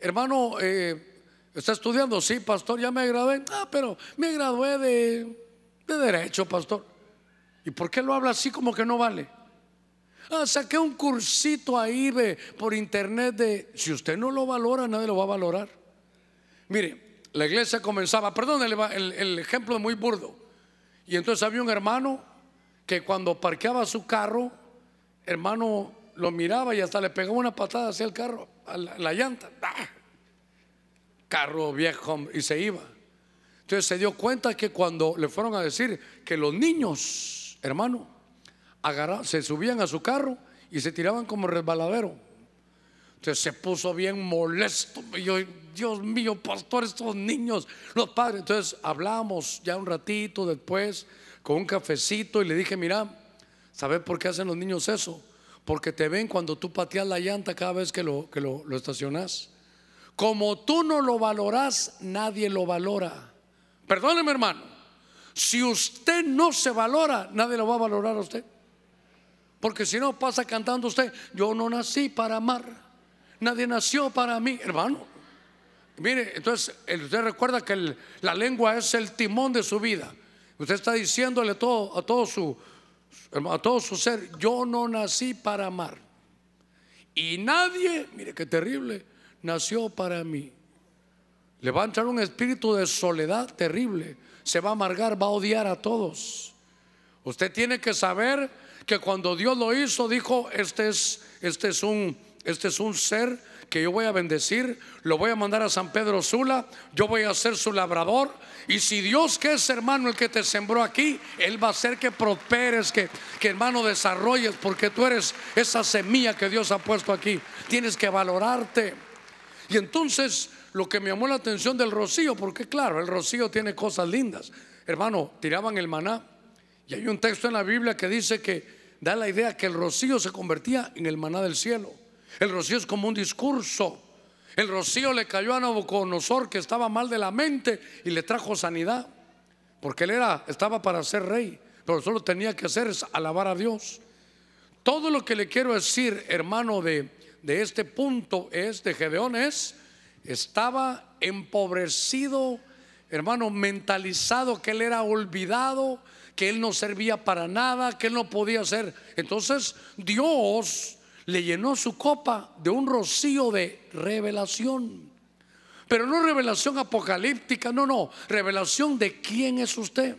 Speaker 1: Hermano, eh, ¿está estudiando? Sí, pastor, ya me gradué. Ah, pero me gradué de, de derecho, pastor. ¿Y por qué lo habla así como que no vale? Ah, saqué un cursito ahí por internet de, si usted no lo valora, nadie lo va a valorar. Mire, la iglesia comenzaba, perdón, el ejemplo es muy burdo. Y entonces había un hermano que cuando parqueaba su carro, hermano lo miraba y hasta le pegaba una patada hacia el carro, la, llanta. ¡Ah! Carro viejo y se iba. Entonces se dio cuenta que cuando le fueron a decir que los niños, hermano, se subían a su carro y se tiraban como resbaladero. Entonces se puso bien molesto. yo, Dios mío, pastor, estos niños, los padres. Entonces hablamos ya un ratito después con un cafecito y le dije, mira, ¿Sabes por qué hacen los niños eso? Porque te ven cuando tú pateas la llanta cada vez que lo, que lo, estacionas. Como tú no lo valoras, nadie lo valora. Perdóneme, hermano. Si usted no se valora, nadie lo va a valorar a usted. Porque si no pasa cantando usted, yo no nací para amar. Nadie nació para mí, hermano. Mire, entonces usted recuerda que la lengua es el timón de su vida. Usted está diciéndole todo, a todo su a todo su ser, yo no nací para amar. Y nadie, mire qué terrible, nació para mí. Le va a entrar un espíritu de soledad terrible. Se va a amargar, va a odiar a todos. Usted tiene que saber que cuando Dios lo hizo, dijo, este es, este es, un, este es un ser que yo voy a bendecir, lo voy a mandar a San Pedro Sula, yo voy a ser su labrador. Y si Dios que es hermano el que te sembró aquí, Él va a hacer que prosperes, que, que hermano desarrolles, porque tú eres esa semilla que Dios ha puesto aquí. Tienes que valorarte. Y entonces lo que me llamó la atención del rocío, porque claro, el rocío tiene cosas lindas. Hermano, tiraban el maná. Y hay un texto en la Biblia que dice que da la idea que el rocío se convertía en el maná del cielo. El rocío es como un discurso. El rocío le cayó a Nabucodonosor que estaba mal de la mente y le trajo sanidad. Porque él era, estaba para ser rey, pero solo tenía que hacer es alabar a Dios. Todo lo que le quiero decir, hermano, de, de este punto es, de Gedeón es, estaba empobrecido, hermano, mentalizado que él era olvidado, que él no servía para nada, que él no podía hacer. Entonces Dios le llenó su copa de un rocío de revelación. Pero no revelación apocalíptica, no, no, revelación de quién es usted.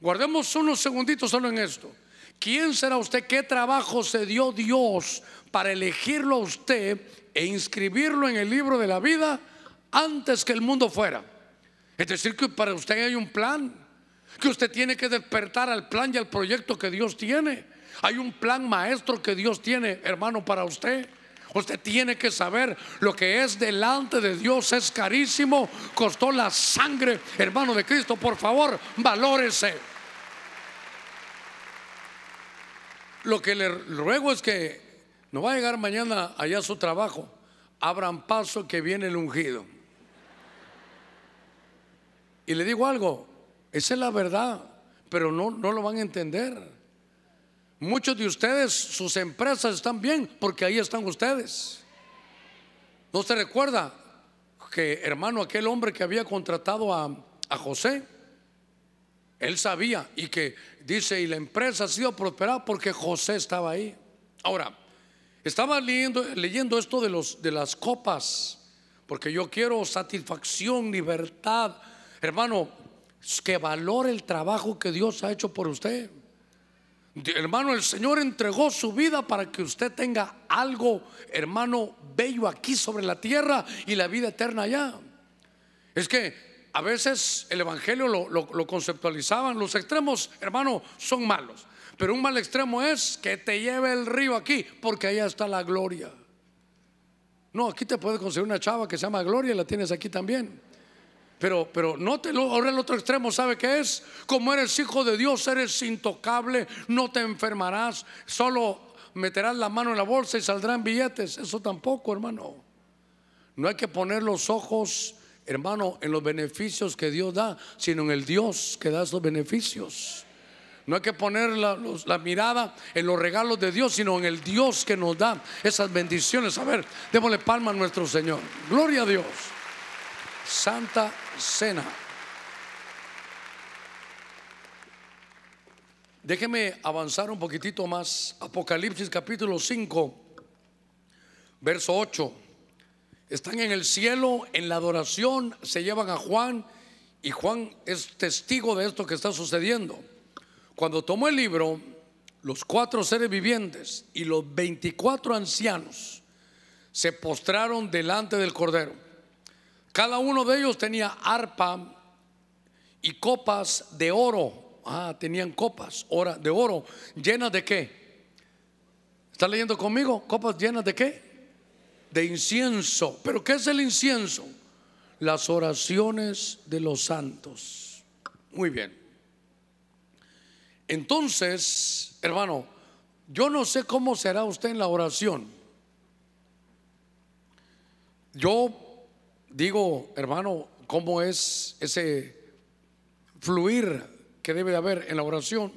Speaker 1: Guardemos unos segunditos solo en esto. ¿Quién será usted? ¿Qué trabajo se dio Dios para elegirlo a usted e inscribirlo en el libro de la vida antes que el mundo fuera? Es decir, que para usted hay un plan, que usted tiene que despertar al plan y al proyecto que Dios tiene. Hay un plan maestro que Dios tiene, hermano, para usted. Usted tiene que saber lo que es delante de Dios es carísimo, costó la sangre, hermano de Cristo. Por favor, valórese. Lo que le ruego es que no va a llegar mañana allá a su trabajo. Abran paso que viene el ungido. Y le digo algo, esa es la verdad, pero no, no lo van a entender. Muchos de ustedes, sus empresas están bien porque ahí están ustedes. ¿No se recuerda que, hermano, aquel hombre que había contratado a, José? Él sabía y que dice, y la empresa ha sido prosperada porque José estaba ahí. Ahora, estaba leyendo, leyendo esto de, los, de las copas, porque yo quiero satisfacción, libertad. Hermano, que valore el trabajo que Dios ha hecho por usted. Hermano, el Señor entregó su vida para que usted tenga algo, hermano, bello aquí sobre la tierra y la vida eterna allá. Es que a veces el Evangelio lo, conceptualizaban, los extremos, hermano, son malos. Pero un mal extremo es que te lleve el río aquí, porque allá está la gloria. No, aquí te puede conseguir una chava que se llama Gloria y la tienes aquí también. Pero, pero no te lo, ahora el otro extremo, ¿sabe qué es? Como eres hijo de Dios, eres intocable, no te enfermarás, solo meterás la mano en la bolsa y saldrán billetes. Eso tampoco, hermano. No hay que poner los ojos, hermano, en los beneficios que Dios da, sino en el Dios que da esos beneficios. No hay que poner la, la, mirada en los regalos de Dios, sino en el Dios que nos da esas bendiciones. A ver, démosle palma a nuestro Señor. Gloria a Dios. Santa Cena. Déjeme avanzar un poquitito más. Apocalipsis capítulo 5, verso 8. Están en el cielo, en la adoración, se llevan a Juan y Juan es testigo de esto que está sucediendo. Cuando tomó el libro, los cuatro seres vivientes y los 24 ancianos se postraron delante del Cordero cada uno de ellos tenía arpa y copas de oro. Ah, tenían copas de oro llenas de qué? ¿Está leyendo conmigo? ¿Copas llenas de qué? De incienso. ¿Pero qué es el incienso? Las oraciones de los santos. Muy bien. Entonces, hermano, yo no sé cómo será usted en la oración. Yo digo, hermano, cómo es ese fluir que debe de haber en la oración.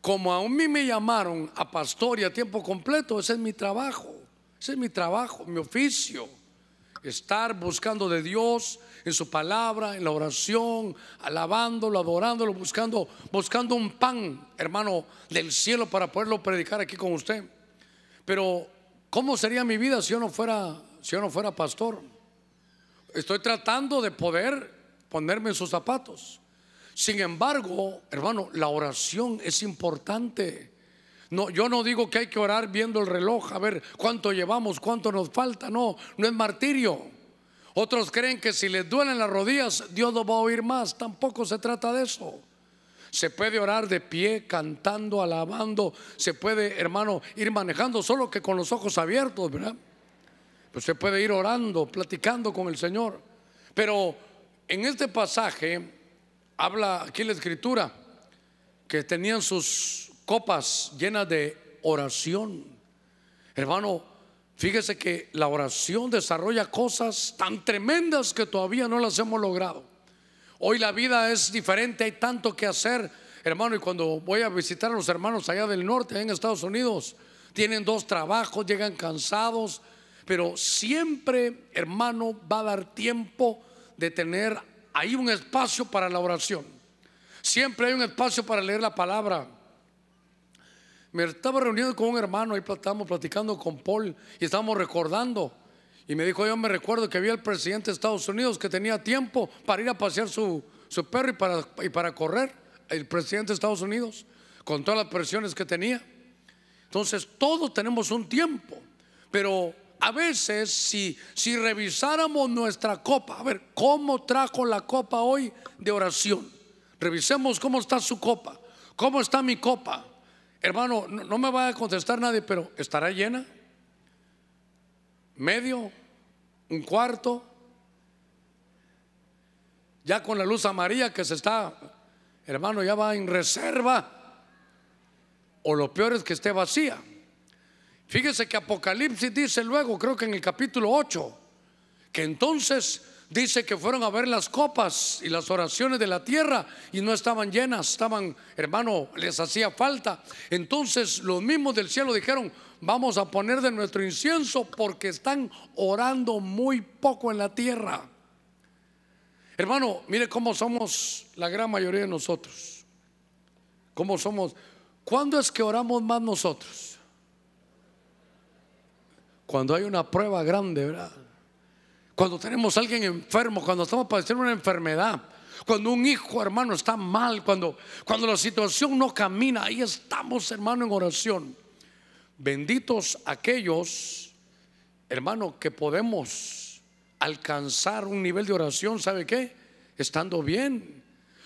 Speaker 1: Como a mí me llamaron a pastor y a tiempo completo, ese es mi trabajo, ese es mi trabajo, mi oficio. Estar buscando de Dios en su palabra, en la oración, alabándolo, adorándolo, buscando, buscando un pan, hermano, del cielo para poderlo predicar aquí con usted. Pero, ¿cómo sería mi vida si yo no fuera, si yo no fuera pastor? Estoy tratando de poder ponerme en sus zapatos. Sin embargo, hermano, la oración es importante. No, yo no digo que hay que orar viendo el reloj, a ver cuánto llevamos, cuánto nos falta. No, no es martirio. Otros creen que si les duelen las rodillas, Dios no va a oír más. Tampoco se trata de eso. Se puede orar de pie, cantando, alabando. Se puede, hermano, ir manejando solo que con los ojos abiertos, ¿verdad? Pues se puede ir orando, platicando con el Señor. Pero en este pasaje habla aquí la escritura que tenían sus copas llenas de oración. Hermano, fíjese que la oración desarrolla cosas tan tremendas que todavía no las hemos logrado. Hoy la vida es diferente, hay tanto que hacer, hermano, y cuando voy a visitar a los hermanos allá del norte, en Estados Unidos, tienen dos trabajos, llegan cansados, pero siempre, hermano, va a dar tiempo de tener ahí un espacio para la oración. Siempre hay un espacio para leer la palabra. Me estaba reuniendo con un hermano, ahí estábamos platicando con Paul y estábamos recordando. Y me dijo, yo me recuerdo que había el presidente de Estados Unidos que tenía tiempo para ir a pasear su, su perro y para, y para correr. El presidente de Estados Unidos, con todas las presiones que tenía. Entonces, todos tenemos un tiempo. Pero a veces si, si revisáramos nuestra copa, a ver, ¿cómo trajo la copa hoy de oración? Revisemos cómo está su copa, cómo está mi copa. Hermano, no, me va a contestar nadie, pero ¿estará llena? ¿Medio? ¿Un cuarto? Ya con la luz amarilla que se está, hermano, ya va en reserva. O lo peor es que esté vacía. Fíjese que Apocalipsis dice luego, creo que en el capítulo 8, que entonces dice que fueron a ver las copas y las oraciones de la tierra y no estaban llenas, estaban, hermano, les hacía falta. Entonces los mismos del cielo dijeron, vamos a poner de nuestro incienso porque están orando muy poco en la tierra. Hermano, mire cómo somos la gran mayoría de nosotros. ¿Cómo somos? ¿Cuándo es que oramos más nosotros? Cuando hay una prueba grande, ¿verdad? Cuando tenemos a alguien enfermo, cuando estamos padeciendo una enfermedad, cuando un hijo, hermano, está mal, cuando, cuando la situación no camina, ahí estamos, hermano, en oración. Benditos aquellos, hermano, que podemos alcanzar un nivel de oración, ¿sabe qué? Estando bien.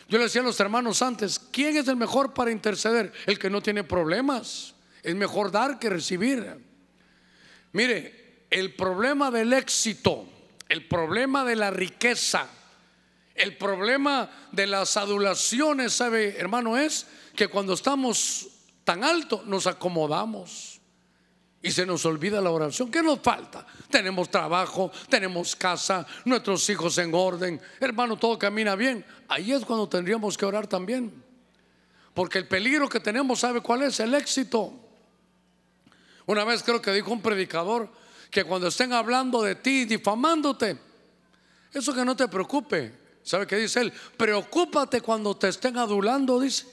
Speaker 1: Yo le decía a los hermanos antes, ¿quién es el mejor para interceder? El que no tiene problemas. Es mejor dar que recibir. Mire, el problema del éxito, el problema de la riqueza, el problema de las adulaciones, ¿sabe, hermano? Es que cuando estamos tan alto nos acomodamos y se nos olvida la oración. ¿Qué nos falta? Tenemos trabajo, tenemos casa, nuestros hijos en orden, hermano, todo camina bien. Ahí es cuando tendríamos que orar también. Porque el peligro que tenemos, ¿sabe cuál es? El éxito. Una vez creo que dijo un predicador que cuando estén hablando de ti, difamándote, eso que no te preocupe. ¿Sabe qué dice él? Preocúpate cuando te estén adulando, dice.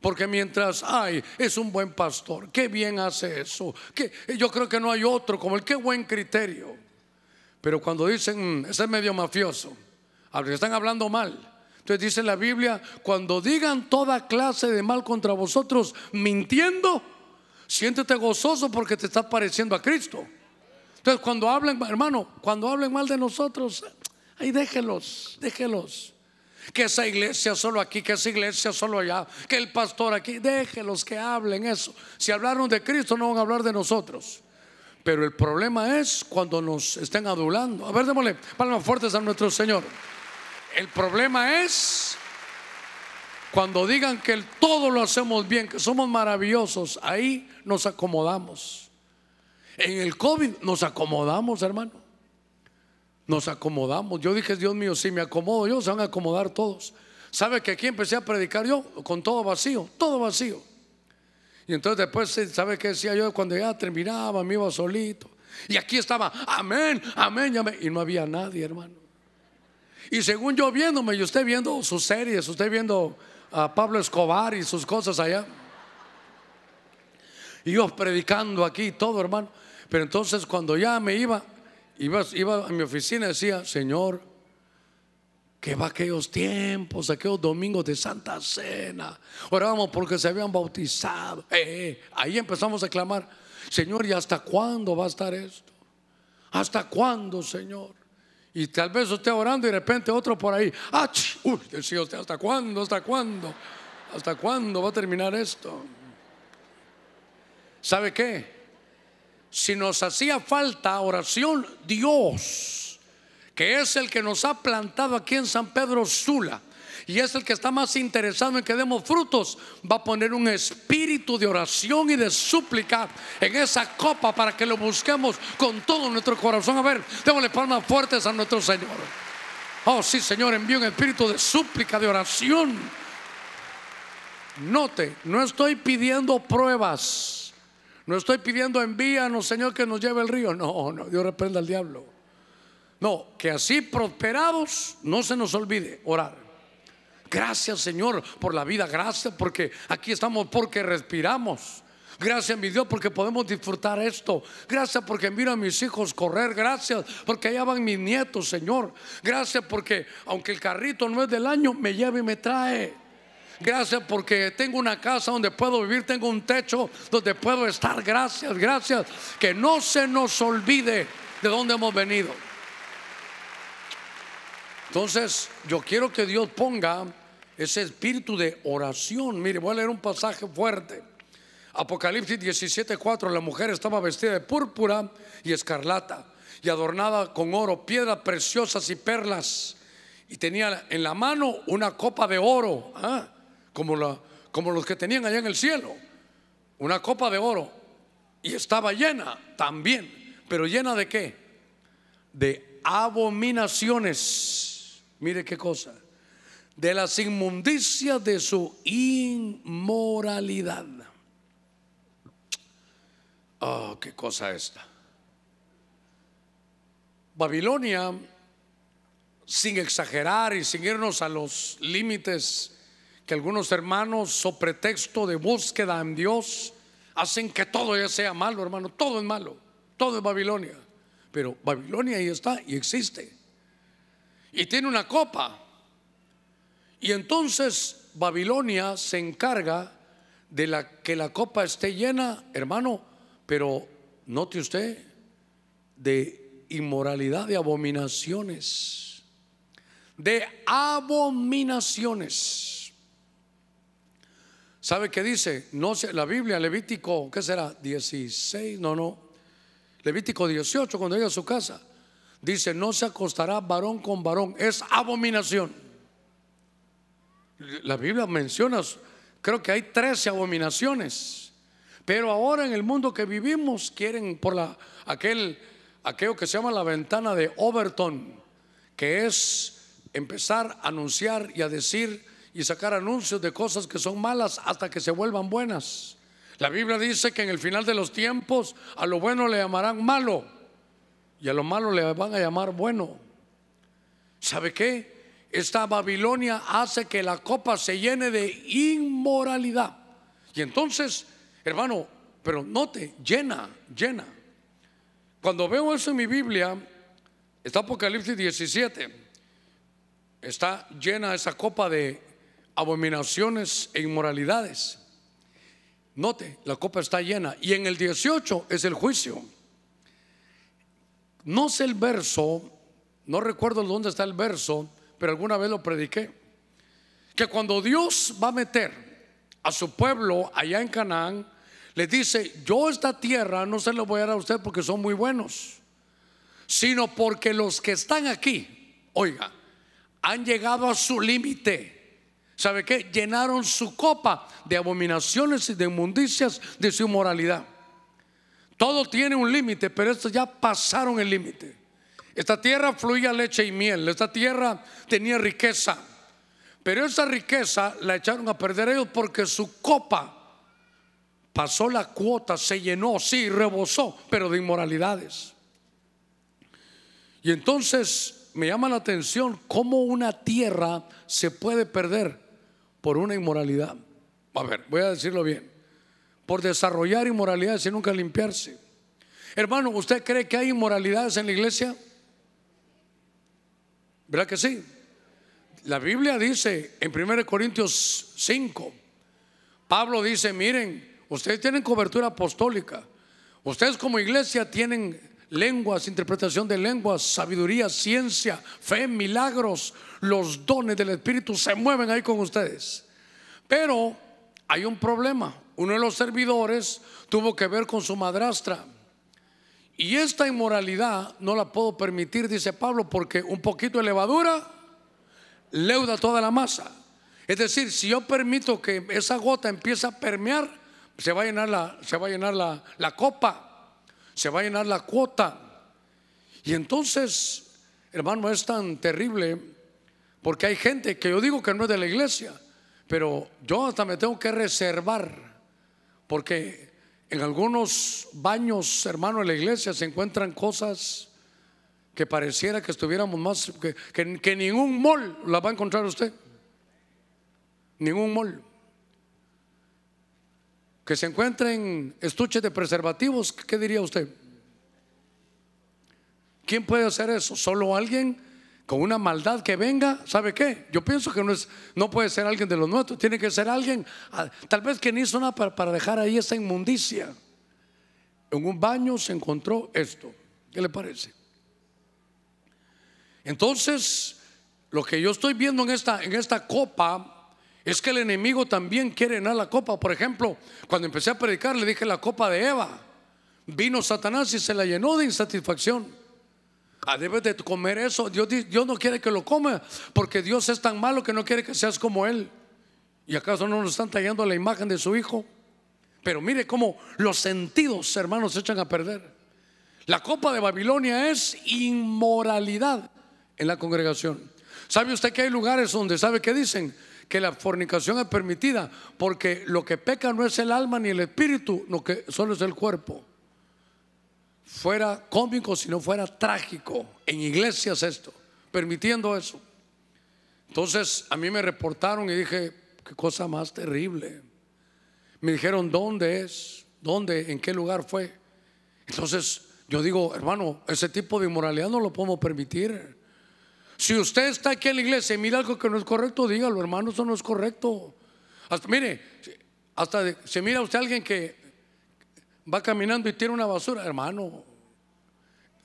Speaker 1: Porque mientras, ay, es un buen pastor, qué bien hace eso, que yo creo que no hay otro como el, qué buen criterio. Pero cuando dicen, mm, ese es medio mafioso, están hablando mal. Entonces dice la Biblia, cuando digan toda clase de mal contra vosotros, mintiendo, Siéntete gozoso porque te estás pareciendo a Cristo. Entonces, cuando hablen, hermano, cuando hablen mal de nosotros, ahí déjelos, déjelos. Que esa iglesia solo aquí, que esa iglesia solo allá, que el pastor aquí, déjelos que hablen eso. Si hablaron de Cristo, no van a hablar de nosotros. Pero el problema es cuando nos estén adulando. A ver, démosle palmas fuertes a nuestro Señor. El problema es Cuando digan que todo lo hacemos bien, que somos maravillosos, ahí nos acomodamos. En el COVID nos acomodamos, hermano. Nos acomodamos. Yo dije, Dios mío, si me acomodo yo, se van a acomodar todos. ¿Sabe que aquí empecé a predicar yo? Con todo vacío, todo vacío. Y entonces después, ¿sabe qué decía yo? Cuando ya terminaba, me iba solito. Y aquí estaba, amén, amén, amén. Y no había nadie, hermano. Y según yo viéndome, y usted viendo sus series, usted viendo a Pablo Escobar y sus cosas allá. Y yo predicando aquí todo, hermano. Pero entonces cuando ya me iba, iba, iba a mi oficina y decía, Señor, que va aquellos tiempos, aquellos domingos de Santa Cena. Orábamos porque se habían bautizado. Eh, eh, ahí empezamos a clamar, Señor, ¿y hasta cuándo va a estar esto? ¿Hasta cuándo, Señor? Y tal vez usted orando y de repente otro por ahí, ¡ah! Uy, decía usted, ¿hasta cuándo? ¿Hasta cuándo? ¿Hasta cuándo va a terminar esto? ¿Sabe qué? Si nos hacía falta oración, Dios que es el que nos ha plantado aquí en San Pedro Sula y es el que está más interesado en que demos frutos, va a poner un espíritu de oración y de súplica en esa copa para que lo busquemos con todo nuestro corazón. A ver, démosle palmas fuertes a nuestro Señor. Oh, sí, Señor, envío un espíritu de súplica, de oración. Note, no estoy pidiendo pruebas. No estoy pidiendo envíanos, Señor, que nos lleve el río. No, no, Dios reprenda al diablo. No, que así prosperados no se nos olvide orar. Gracias Señor por la vida, gracias porque aquí estamos porque respiramos. Gracias mi Dios porque podemos disfrutar esto. Gracias porque miro a mis hijos correr. Gracias porque allá van mis nietos, Señor. Gracias porque aunque el carrito no es del año, me lleva y me trae. Gracias porque tengo una casa donde puedo vivir, tengo un techo donde puedo estar. Gracias, gracias. Que no se nos olvide de dónde hemos venido. Entonces, yo quiero que Dios ponga ese espíritu de oración. Mire, voy a leer un pasaje fuerte. Apocalipsis 17:4, la mujer estaba vestida de púrpura y escarlata y adornada con oro, piedras preciosas y perlas. Y tenía en la mano una copa de oro, ¿ah? como, la, como los que tenían allá en el cielo. Una copa de oro. Y estaba llena también. ¿Pero llena de qué? De abominaciones Mire qué cosa. De las inmundicias de su inmoralidad. Oh, qué cosa esta. Babilonia, sin exagerar y sin irnos a los límites que algunos hermanos, so pretexto de búsqueda en Dios, hacen que todo ya sea malo, hermano. Todo es malo. Todo es Babilonia. Pero Babilonia ahí está y existe y tiene una copa. Y entonces Babilonia se encarga de la, que la copa esté llena, hermano, pero note usted, de inmoralidad, de abominaciones, de abominaciones. ¿Sabe qué dice? No sé, la Biblia, Levítico, ¿qué será? 16, no, no. Levítico 18, cuando llega a su casa. Dice, no se acostará varón con varón. Es abominación. La Biblia menciona, creo que hay 13 abominaciones. Pero ahora en el mundo que vivimos quieren por la, aquel, aquello que se llama la ventana de Overton, que es empezar a anunciar y a decir y sacar anuncios de cosas que son malas hasta que se vuelvan buenas. La Biblia dice que en el final de los tiempos a lo bueno le llamarán malo y a lo malo le van a llamar bueno. ¿Sabe qué? Esta Babilonia hace que la copa se llene de inmoralidad. Y entonces, hermano, pero note, llena, llena. Cuando veo eso en mi Biblia, está Apocalipsis 17, está llena esa copa de abominaciones e inmoralidades. Note, la copa está llena. Y en el 18 es el juicio. No sé el verso, no recuerdo dónde está el verso, pero alguna vez lo prediqué. Que cuando Dios va a meter a su pueblo allá en Canaán, le dice, yo esta tierra no se la voy a dar a usted porque son muy buenos, sino porque los que están aquí, oiga, han llegado a su límite, ¿sabe qué? Llenaron su copa de abominaciones y de inmundicias de su inmoralidad. Todo tiene un límite, pero estos ya pasaron el límite. Esta tierra fluía leche y miel, esta tierra tenía riqueza, pero esa riqueza la echaron a perder ellos porque su copa pasó la cuota, se llenó, sí, rebosó, pero de inmoralidades. Y entonces me llama la atención cómo una tierra se puede perder por una inmoralidad. A ver, voy a decirlo bien. Por desarrollar inmoralidades y nunca limpiarse. Hermano, ¿usted cree que hay inmoralidades en la iglesia? ¿Verdad que sí? La Biblia dice en 1 Corintios 5, Pablo dice, miren, ustedes tienen cobertura apostólica, ustedes como iglesia tienen lenguas, interpretación de lenguas, sabiduría, ciencia, fe, milagros, los dones del Espíritu se mueven ahí con ustedes. Pero hay un problema. Uno de los servidores tuvo que ver con su madrastra. Y esta inmoralidad no la puedo permitir, dice Pablo, porque un poquito de levadura leuda toda la masa. Es decir, si yo permito que esa gota empiece a permear, se va a llenar la, se va a llenar la, la copa se va a llenar la cuota. Y entonces, hermano, es tan terrible porque hay gente que yo digo que no es de la iglesia, pero yo hasta me tengo que reservar porque en algunos baños, hermano, de la iglesia se encuentran cosas que pareciera que estuviéramos más, que, que, ningún mol la va a encontrar usted. Ningún mol que se encuentren estuches de preservativos, ¿qué diría usted? ¿Quién puede hacer eso? ¿Solo alguien con una maldad que venga? ¿Sabe qué? Yo pienso que no, es, no puede ser alguien de los nuestros, tiene que ser alguien, ah, tal vez que ni hizo nada para, dejar ahí esa inmundicia. En un baño se encontró esto. ¿Qué le parece? Entonces, lo que yo estoy viendo en esta, en esta copa es que el enemigo también quiere llenar la copa. Por ejemplo, cuando empecé a predicar, le dije la copa de Eva. Vino Satanás y se la llenó de insatisfacción. Ah, debes de comer eso. Dios, Dios no quiere que lo coma porque Dios es tan malo que no quiere que seas como Él. ¿Y acaso no nos están tallando la imagen de su Hijo? Pero mire cómo los sentidos, hermanos, se echan a perder. La copa de Babilonia es inmoralidad en la congregación. ¿Sabe usted que hay lugares donde, ¿sabe qué dicen? que la fornicación es permitida, porque lo que peca no es el alma ni el espíritu, lo que solo es el cuerpo. Fuera cómico si no fuera trágico. En iglesias esto, permitiendo eso. Entonces a mí me reportaron y dije, qué cosa más terrible. Me dijeron, ¿dónde es? ¿Dónde? ¿En qué lugar fue? Entonces yo digo, hermano, ese tipo de inmoralidad no lo podemos permitir. Si usted está aquí en la iglesia y mira algo que no es correcto, dígalo, hermano, eso no es correcto. Mire, hasta se mira usted alguien que va caminando y tiene una basura, hermano.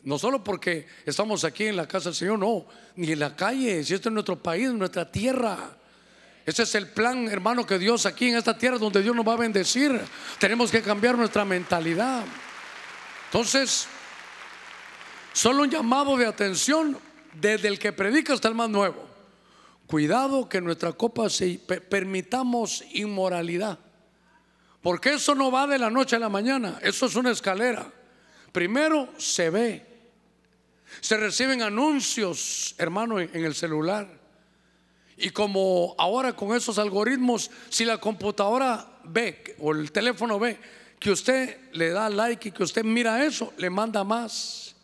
Speaker 1: No solo porque estamos aquí en la casa del Señor, no, ni en la calle, si esto es nuestro país, nuestra tierra. Ese es el plan, hermano, que Dios aquí en esta tierra donde Dios nos va a bendecir. Tenemos que cambiar nuestra mentalidad. Entonces, solo un llamado de atención desde el que predica hasta el más nuevo. Cuidado que nuestra copa se permitamos inmoralidad. Porque eso no va de la noche a la mañana, eso es una escalera. Primero se ve. Se reciben anuncios, hermano, en el celular. Y como ahora con esos algoritmos, si la computadora ve o el teléfono ve que usted le da like y que usted mira eso, le manda más.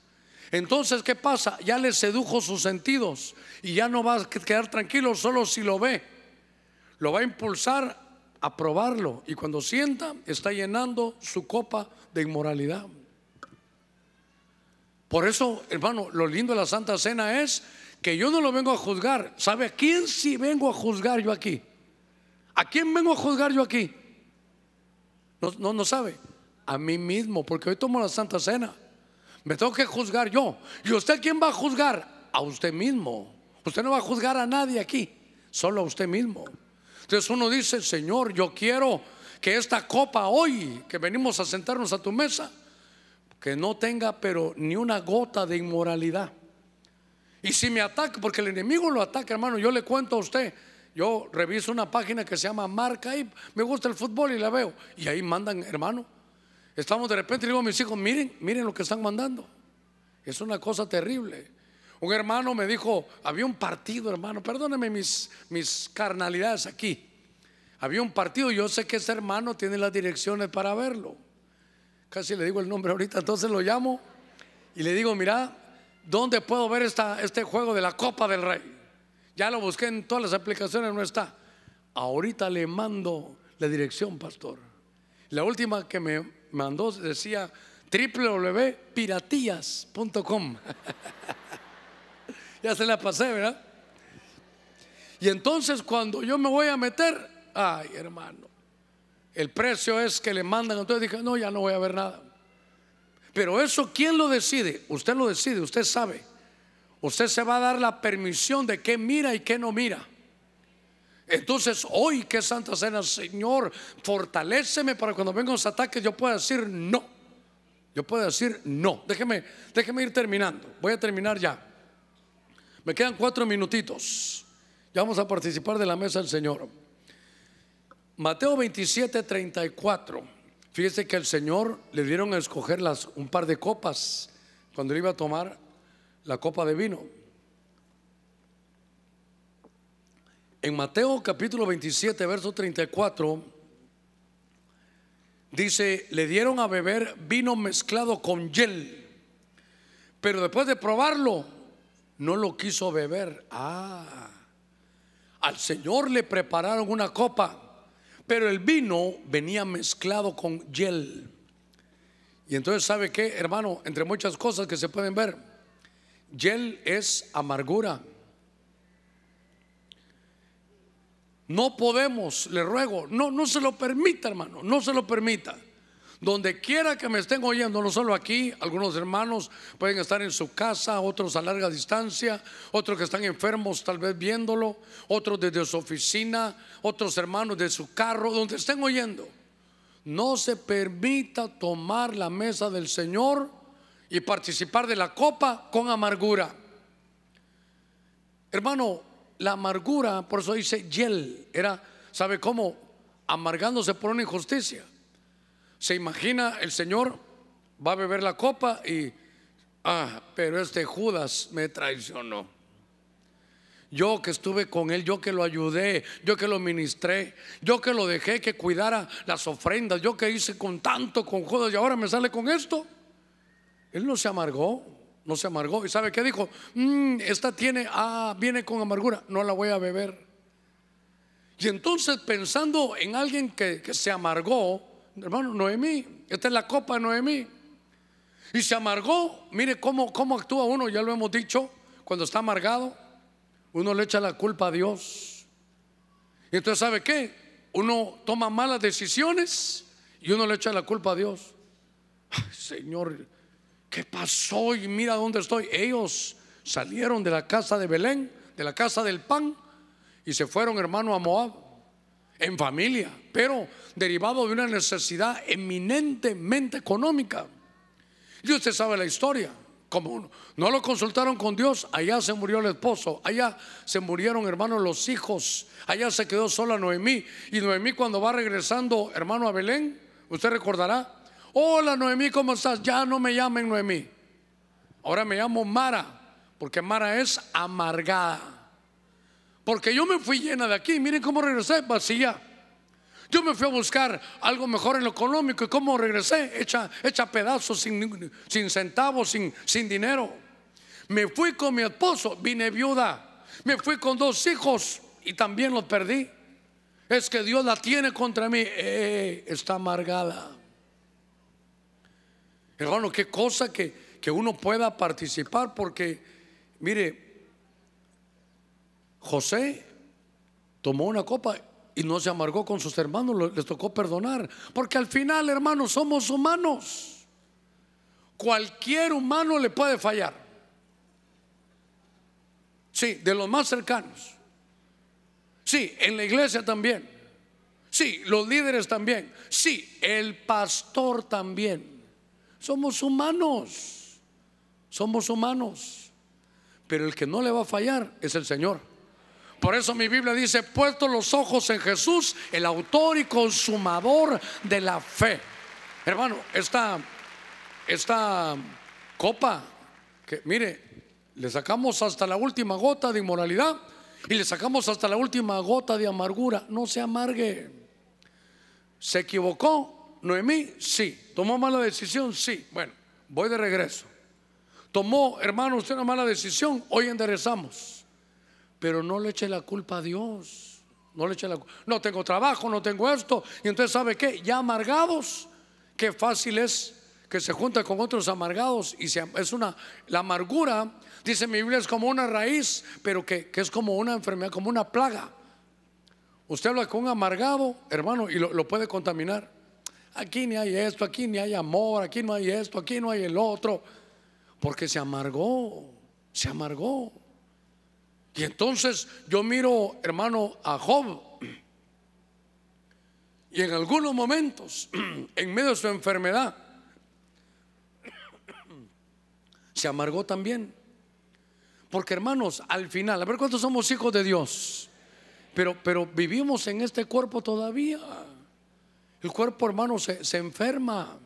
Speaker 1: Entonces, ¿qué pasa? Ya le sedujo sus sentidos y ya no va a quedar tranquilo solo si lo ve. Lo va a impulsar a probarlo y cuando sienta está llenando su copa de inmoralidad. Por eso, hermano, lo lindo de la Santa Cena es que yo no lo vengo a juzgar. ¿Sabe a quién sí vengo a juzgar yo aquí? ¿A quién vengo a juzgar yo aquí? No, no, no sabe. A mí mismo, porque hoy tomo la Santa Cena. Me tengo que juzgar yo. ¿Y usted quién va a juzgar? A usted mismo. Usted no va a juzgar a nadie aquí, solo a usted mismo. Entonces uno dice, Señor, yo quiero que esta copa hoy, que venimos a sentarnos a tu mesa, que no tenga pero ni una gota de inmoralidad. Y si me ataca, porque el enemigo lo ataca, hermano, yo le cuento a usted Yo reviso una página que se llama Marca y me gusta el fútbol y la veo. Y ahí mandan, hermano. Estamos de repente, digo a mis hijos, miren, miren lo que están mandando. Es una cosa terrible. Un hermano me dijo, había un partido, hermano, perdóneme mis, mis carnalidades aquí. Había un partido, yo sé que ese hermano tiene las direcciones para verlo. Casi le digo el nombre ahorita, entonces lo llamo y le digo, mira, ¿dónde puedo ver esta, este juego de la Copa del Rey? Ya lo busqué en todas las aplicaciones, no está. Ahorita le mando la dirección, pastor. La última que me mandó decía www.piratillas.com. [laughs] ya se la pasé, ¿verdad? Y entonces cuando yo me voy a meter, ay hermano, el precio es que le mandan, entonces dije, no, ya no voy a ver nada. Pero eso, ¿quién lo decide? Usted lo decide, usted sabe. Usted se va a dar la permisión de qué mira y qué no mira. Entonces, hoy que Santa Cena, Señor, fortaléceme para cuando vengan los ataques yo pueda decir no. Yo puedo decir no. Déjeme, déjeme ir terminando. Voy a terminar ya. Me quedan cuatro minutitos. Ya vamos a participar de la mesa del Señor. Mateo 27, 34. Fíjese que el Señor le dieron a escoger las, un par de copas cuando él iba a tomar la copa de vino. En Mateo capítulo 27, verso 34, dice, le dieron a beber vino mezclado con hiel, pero después de probarlo, no lo quiso beber. Ah, al Señor le prepararon una copa, pero el vino venía mezclado con hiel. Y entonces, ¿sabe qué, hermano? Entre muchas cosas que se pueden ver, Yel es amargura. No podemos, le ruego, no, no se lo permita, hermano, no se lo permita. Donde quiera que me estén oyendo, no solo aquí, algunos hermanos pueden estar en su casa, otros a larga distancia, otros que están enfermos tal vez viéndolo, otros desde su oficina, otros hermanos de su carro, donde estén oyendo. No se permita tomar la mesa del Señor y participar de la copa con amargura. Hermano, la amargura, por eso dice yel, era, ¿sabe cómo? Amargándose por una injusticia. Se imagina el Señor va a beber la copa y, ah, pero este Judas me traicionó. Yo que estuve con él, yo que lo ayudé, yo que lo ministré, yo que lo dejé que cuidara las ofrendas, yo que hice con tanto con Judas y ahora me sale con esto. Él no se amargó, no se amargó. ¿Y sabe qué dijo? Mm, esta tiene, ah, viene con amargura, no la voy a beber. Y entonces pensando en alguien que, se amargó, hermano, Noemí, esta es la copa de Noemí. Y se amargó, mire cómo, cómo actúa uno, ya lo hemos dicho, cuando está amargado, uno le echa la culpa a Dios. Y entonces, ¿sabe qué? Uno toma malas decisiones y uno le echa la culpa a Dios. Señor, ¿qué pasó? Y mira dónde estoy. Ellos salieron de la casa de Belén, de la casa del pan, y se fueron, hermano, a Moab, en familia, pero derivado de una necesidad eminentemente económica. Y usted sabe la historia. Como no lo consultaron con Dios, allá se murió el esposo, allá se murieron, hermanos, los hijos, allá se quedó sola Noemí. Y Noemí cuando va regresando, hermano, a Belén, usted recordará, Hola Noemí, ¿cómo estás? Ya no me llamen Noemí. Ahora me llamo Mara, porque Mara es amargada. Porque yo me fui llena de aquí. Miren cómo regresé, vacía. Yo me fui a buscar algo mejor en lo económico y cómo regresé, hecha, hecha pedazos, sin, sin centavos, sin, sin dinero. Me fui con mi esposo, vine viuda. Me fui con dos hijos y también los perdí. Es que Dios la tiene contra mí. Eh, está amargada. Hermano, qué cosa que, que uno pueda participar porque, mire, José tomó una copa y no se amargó con sus hermanos, les tocó perdonar. Porque al final, hermanos, somos humanos. Cualquier humano le puede fallar. Sí, de los más cercanos. Sí, en la iglesia también. Sí, los líderes también. Sí, el pastor también. Somos humanos, somos humanos. Pero el que no le va a fallar es el Señor. Por eso mi Biblia dice, puesto los ojos en Jesús, el autor y consumador de la fe. Hermano, esta, esta copa, que mire, le sacamos hasta la última gota de inmoralidad y le sacamos hasta la última gota de amargura. No se amargue. ¿Se equivocó Noemí? Sí. ¿Tomó mala decisión? Sí. Bueno, voy de regreso. Tomó, hermano, usted una mala decisión, hoy enderezamos. Pero no le eche la culpa a Dios. No le eche la culpa. No tengo trabajo, no tengo esto. Y entonces, ¿sabe qué? Ya amargados, qué fácil es que se junta con otros amargados y es una, la amargura, dice mi Biblia, es como una raíz, pero que, es como una enfermedad, como una plaga. Usted habla con un amargado, hermano, y lo, lo puede contaminar. Aquí ni hay esto, aquí ni hay amor, aquí no hay esto, aquí no hay el otro, porque se amargó, se amargó. Y entonces yo miro, hermano, a Job. Y en algunos momentos, [clears throat] en medio de su enfermedad, [clears throat] se amargó también. Porque hermanos, al final, a ver cuántos somos hijos de Dios, pero, pero vivimos en este cuerpo todavía. El cuerpo, hermano, se, se enferma.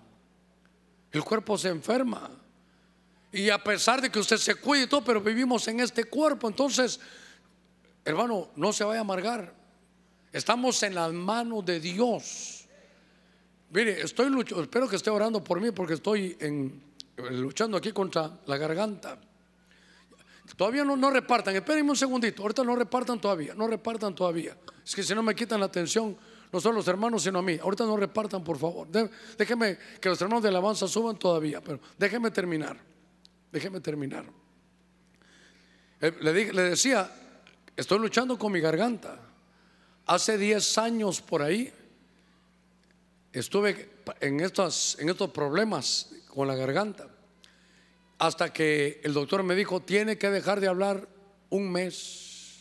Speaker 1: El cuerpo se enferma. Y a pesar de que usted se cuide y todo, pero vivimos en este cuerpo. Entonces, hermano, no se vaya a amargar. Estamos en las manos de Dios. Mire, estoy luchando, espero que esté orando por mí porque estoy en, luchando aquí contra la garganta. Todavía no, repartan, espérenme un segundito, ahorita no repartan todavía, no repartan todavía. Es que si no me quitan la atención, no solo los hermanos, sino a mí. Ahorita no repartan, por favor. déjeme que los hermanos de alabanza suban todavía, pero déjeme terminar. Déjeme terminar. Eh, le, le decía, estoy luchando con mi garganta. Hace 10 años por ahí estuve en estos, en estos problemas con la garganta. Hasta que el doctor me dijo, tiene que dejar de hablar un mes.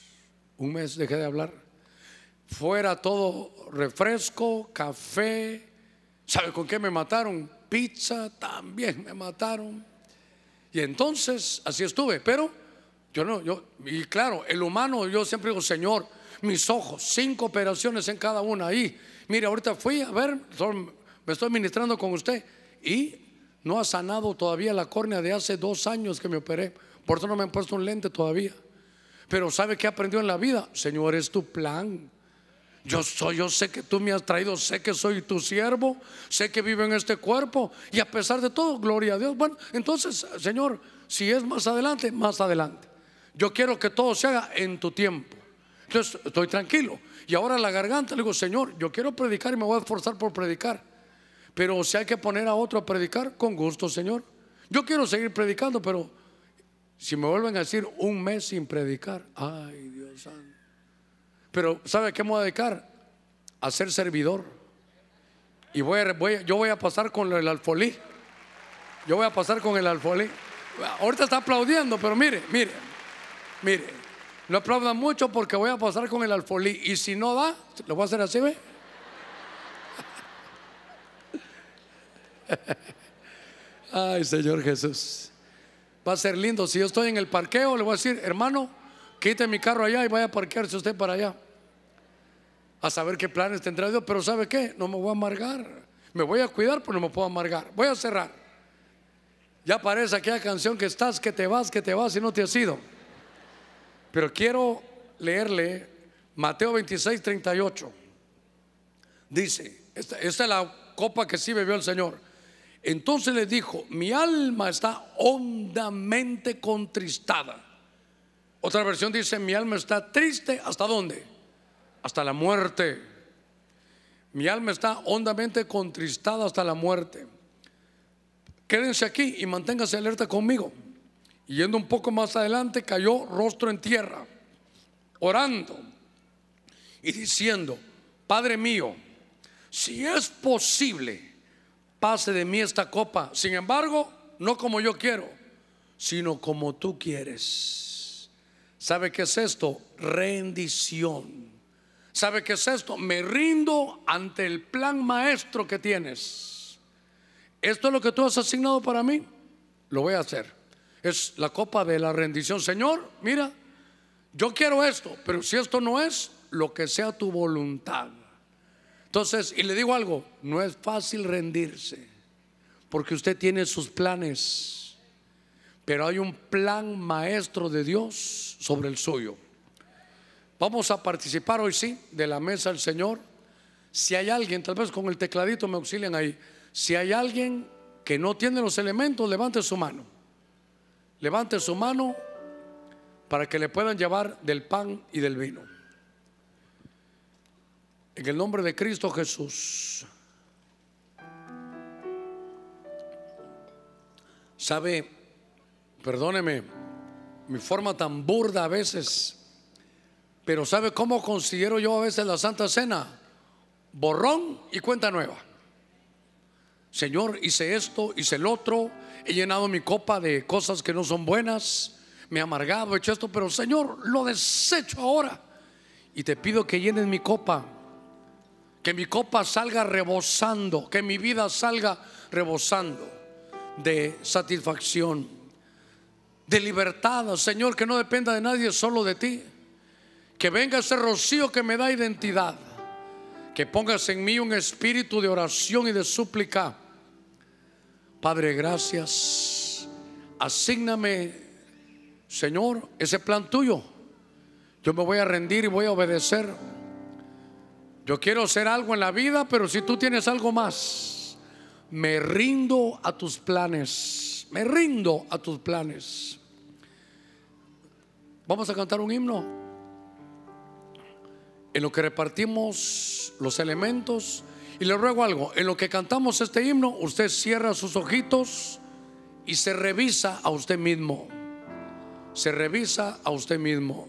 Speaker 1: Un mes dejé de hablar. Fuera todo refresco, café. ¿Sabe con qué me mataron? Pizza, también me mataron. Y entonces así estuve, pero yo no, yo, y claro, el humano, yo siempre digo, Señor, mis ojos, cinco operaciones en cada una ahí. Mire, ahorita fui a ver, me estoy ministrando con usted y no ha sanado todavía la córnea de hace dos años que me operé. Por eso no me han puesto un lente todavía. Pero ¿sabe qué aprendió en la vida? Señor, es tu plan. Yo soy, yo sé que tú me has traído, sé que soy tu siervo, sé que vivo en este cuerpo y a pesar de todo, gloria a Dios. Bueno, entonces, Señor, si es más adelante, más adelante. Yo quiero que todo se haga en tu tiempo. Entonces, estoy tranquilo. Y ahora la garganta le digo, Señor, yo quiero predicar y me voy a esforzar por predicar. Pero si hay que poner a otro a predicar, con gusto, Señor. Yo quiero seguir predicando, pero si me vuelven a decir un mes sin predicar, ay Dios santo. Pero ¿sabe qué me voy a dedicar? A ser servidor. Y voy a, yo voy a pasar con el alfolí. Yo voy a pasar con el alfolí. Ahorita está aplaudiendo, pero mire, mire, mire. No aplaudan mucho porque voy a pasar con el alfolí. Y si no da, lo voy a hacer así, ¿ve? [laughs] Ay, Señor Jesús. Va a ser lindo. Si yo estoy en el parqueo, le voy a decir, hermano, quite mi carro allá y vaya a parquearse usted para allá. A saber qué planes tendrá Dios. Pero ¿sabe qué? No me voy a amargar. Me voy a cuidar, pero no me puedo amargar. Voy a cerrar. Ya parece aquella canción que estás, que te vas, que te vas y no te has ido. Pero quiero leerle Mateo 26, 38. Dice, esta, esta es la copa que sí bebió el Señor. Entonces le dijo, mi alma está hondamente contristada. Otra versión dice, mi alma está triste, ¿hasta dónde? Hasta la muerte. Mi alma está hondamente contristada hasta la muerte. Quédense aquí y manténgase alerta conmigo. Yendo un poco más adelante, cayó rostro en tierra, orando y diciendo, Padre mío, si es posible, pase de mí esta copa. Sin embargo, no como yo quiero, sino como tú quieres. ¿Sabe qué es esto? Rendición. ¿Sabe qué es esto? Me rindo ante el plan maestro que tienes. Esto es lo que tú has asignado para mí. Lo voy a hacer. Es la copa de la rendición. Señor, mira, yo quiero esto, pero si esto no es, lo que sea tu voluntad. Entonces, y le digo algo, no es fácil rendirse, porque usted tiene sus planes, pero hay un plan maestro de Dios sobre el suyo. Vamos a participar hoy sí de la mesa del Señor. Si hay alguien, tal vez con el tecladito me auxilian ahí, si hay alguien que no tiene los elementos, levante su mano. Levante su mano para que le puedan llevar del pan y del vino. En el nombre de Cristo Jesús. Sabe, perdóneme mi forma tan burda a veces, pero ¿sabe cómo considero yo a veces la Santa Cena? Borrón y cuenta nueva. Señor, hice esto, hice el otro, he llenado mi copa de cosas que no son buenas, me he amargado, he hecho esto, pero Señor, lo desecho ahora. Y te pido que llenes mi copa, que mi copa salga rebosando, que mi vida salga rebosando de satisfacción, de libertad, Señor, que no dependa de nadie, solo de ti. Que venga ese rocío que me da identidad. Que pongas en mí un espíritu de oración y de súplica Padre, gracias. Asígname, Señor, ese plan tuyo. Yo me voy a rendir y voy a obedecer. Yo quiero hacer algo en la vida, pero si tú tienes algo más, me rindo a tus planes. Me rindo a tus planes. Vamos a cantar un himno en lo que repartimos los elementos. Y le ruego algo, en lo que cantamos este himno, usted cierra sus ojitos y se revisa a usted mismo. Se revisa a usted mismo.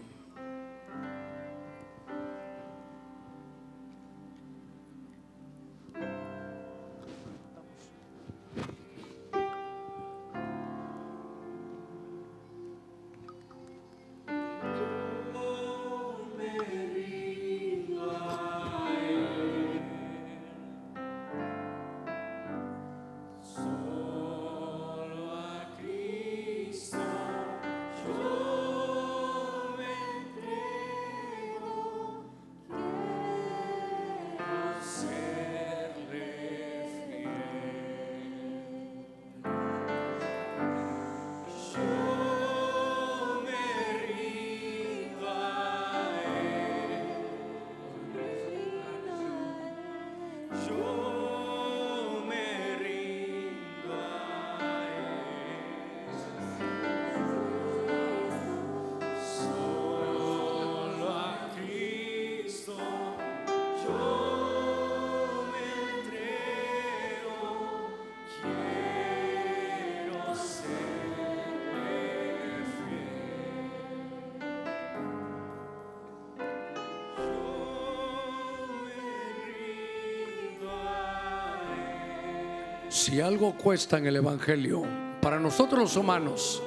Speaker 1: Algo cuesta en el Evangelio para nosotros los humanos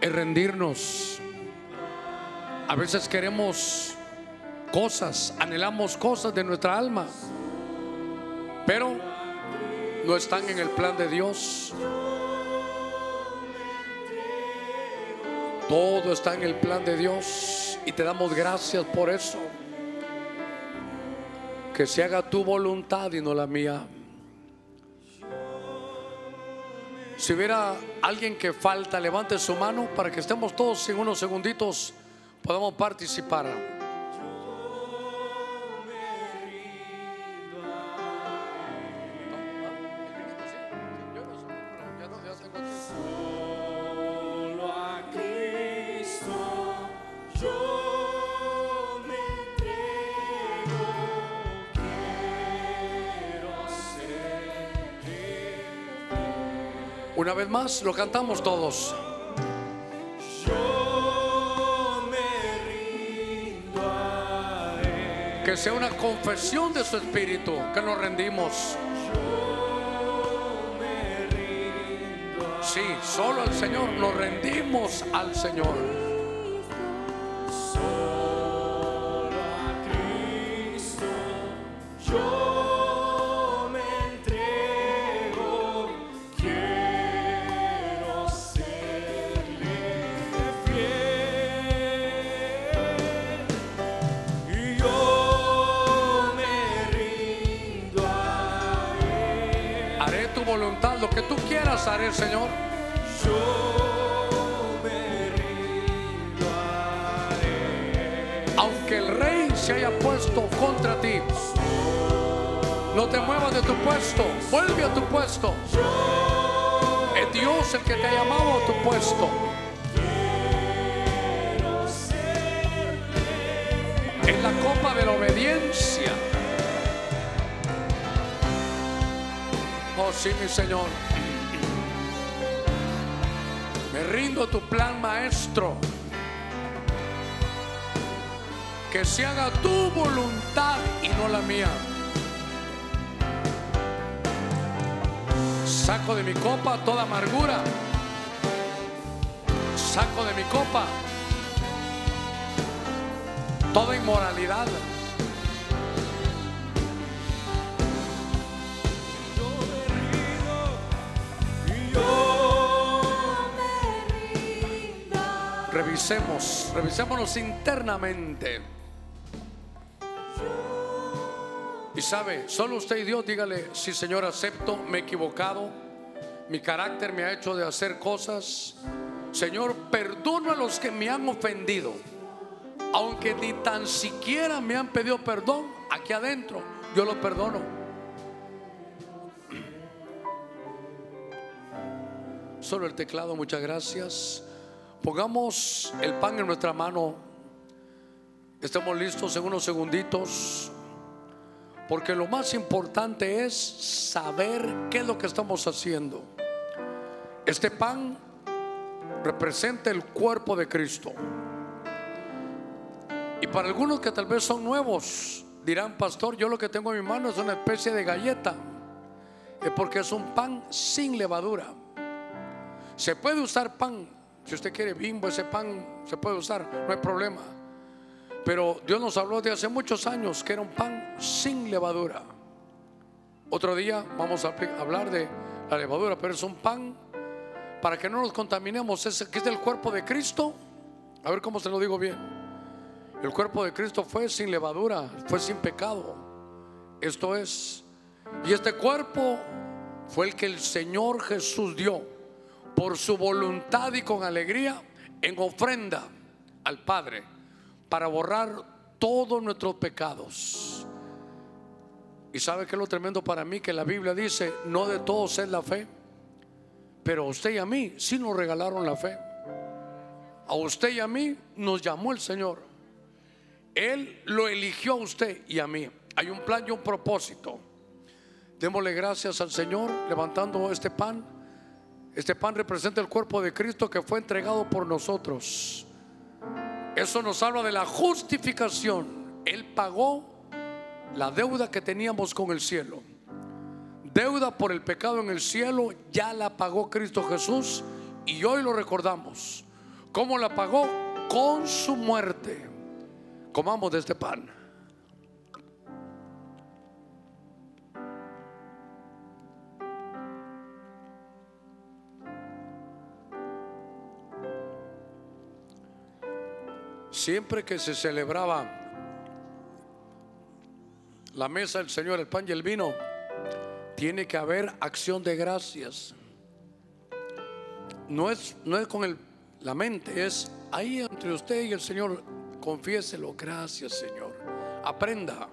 Speaker 1: es rendirnos. A veces queremos cosas, anhelamos cosas de nuestra alma, pero no están en el plan de Dios. Todo está en el plan de Dios y te damos gracias por eso. Que se haga tu voluntad y no la mía. Si hubiera alguien que falta, levante su mano para que estemos todos en unos segunditos, podamos participar. Lo cantamos todos. Que sea una confesión de su espíritu, que nos rendimos. Sí, solo al Señor, nos rendimos al Señor. Revisemos, revisémonos internamente. Y sabe, solo usted y Dios dígale, sí Señor, acepto, me he equivocado, mi carácter me ha hecho de hacer cosas. Señor, perdono a los que me han ofendido, aunque ni tan siquiera me han pedido perdón, aquí adentro yo lo perdono. Solo el teclado, muchas gracias. Pongamos el pan en nuestra mano. Estamos listos en unos segunditos. Porque lo más importante es saber qué es lo que estamos haciendo. Este pan representa el cuerpo de Cristo. Y para algunos que tal vez son nuevos, dirán, pastor, yo lo que tengo en mi mano es una especie de galleta. Es porque es un pan sin levadura. Se puede usar pan, si usted quiere bimbo, ese pan se puede usar, no hay problema. Pero Dios nos habló de hace muchos años que era un pan sin levadura. Otro día vamos a hablar de la levadura, pero es un pan para que no nos contaminemos, es, que es del cuerpo de Cristo. A ver cómo se lo digo bien. El cuerpo de Cristo fue sin levadura, fue sin pecado. Esto es. Y este cuerpo fue el que el Señor Jesús dio por su voluntad y con alegría en ofrenda al Padre para borrar todos nuestros pecados. Y sabe que es lo tremendo para mí que la Biblia dice, no de todos es la fe, pero a usted y a mí sí nos regalaron la fe. A usted y a mí nos llamó el Señor. Él lo eligió a usted y a mí. Hay un plan y un propósito. Démosle gracias al Señor levantando este pan. Este pan representa el cuerpo de Cristo que fue entregado por nosotros. Eso nos habla de la justificación. Él pagó la deuda que teníamos con el cielo. Deuda por el pecado en el cielo ya la pagó Cristo Jesús y hoy lo recordamos. ¿Cómo la pagó? Con su muerte. Comamos de este pan. Siempre que se celebraba la mesa del Señor, el pan y el vino, tiene que haber acción de gracias. No es, no es con el, la mente, es ahí entre usted y el Señor. Confiéselo, gracias Señor. Aprenda,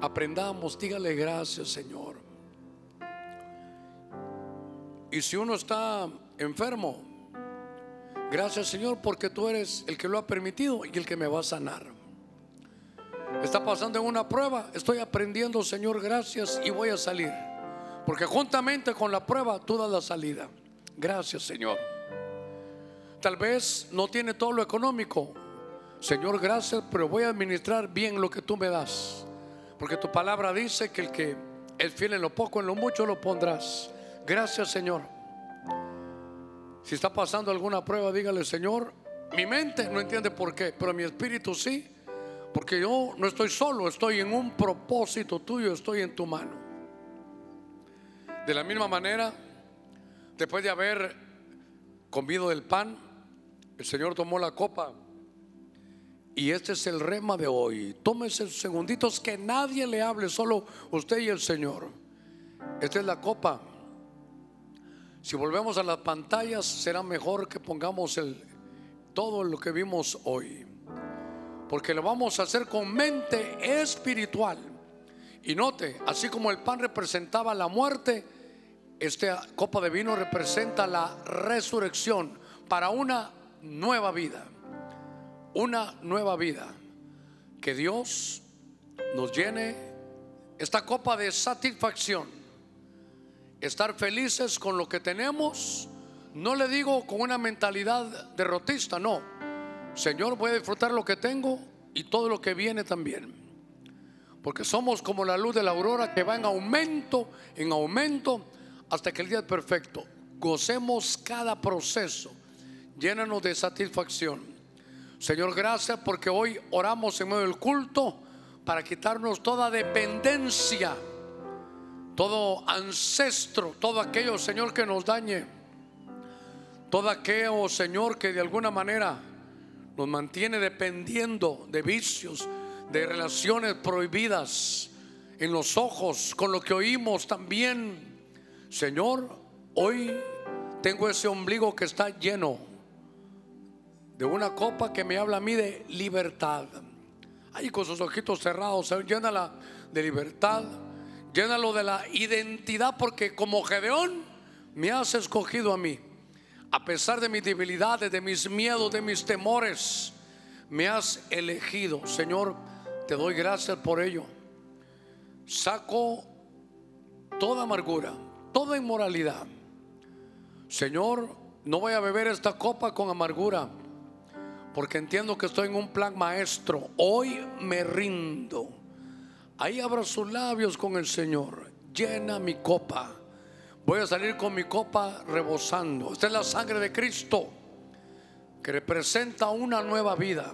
Speaker 1: aprendamos, dígale gracias Señor. Y si uno está enfermo, Gracias Señor porque tú eres el que lo ha permitido y el que me va a sanar. Está pasando en una prueba, estoy aprendiendo Señor, gracias y voy a salir. Porque juntamente con la prueba tú das la salida. Gracias Señor. Tal vez no tiene todo lo económico. Señor, gracias, pero voy a administrar bien lo que tú me das. Porque tu palabra dice que el que es fiel en lo poco, en lo mucho lo pondrás. Gracias Señor. Si está pasando alguna prueba, dígale, Señor, mi mente no entiende por qué, pero mi espíritu sí, porque yo no estoy solo, estoy en un propósito tuyo, estoy en tu mano. De la misma manera, después de haber comido el pan, el Señor tomó la copa. Y este es el rema de hoy. Tómese segunditos que nadie le hable, solo usted y el Señor. Esta es la copa Si volvemos a las pantallas, será mejor que pongamos todo lo que vimos hoy. Porque lo vamos a hacer con mente espiritual. Y note, así como el pan representaba la muerte, esta copa de vino representa la resurrección para una nueva vida. Una nueva vida. Que Dios nos llene esta copa de satisfacción estar felices con lo que tenemos. No le digo con una mentalidad derrotista, no. Señor, voy a disfrutar lo que tengo y todo lo que viene también. Porque somos como la luz de la aurora que va en aumento, en aumento, hasta que el día es perfecto. Gocemos cada proceso. Llénanos de satisfacción. Señor, gracias porque hoy oramos en medio del culto para quitarnos toda dependencia todo ancestro, todo aquello, Señor, que nos dañe, todo aquello, Señor, que de alguna manera nos mantiene dependiendo de vicios, de relaciones prohibidas en los ojos, con lo que oímos también. Señor, hoy tengo ese ombligo que está lleno de una copa que me habla a mí de libertad. Ahí con sus ojitos cerrados, llénala de libertad Llénalo de la identidad porque como Gedeón me has escogido a mí. A pesar de mis debilidades, de mis miedos, de mis temores, me has elegido. Señor, te doy gracias por ello. Saco toda amargura, toda inmoralidad. Señor, no voy a beber esta copa con amargura, porque entiendo que estoy en un plan maestro. Hoy me rindo. Ahí abra sus labios con el Señor. Llena mi copa. Voy a salir con mi copa rebosando. Esta es la sangre de Cristo que representa una nueva vida.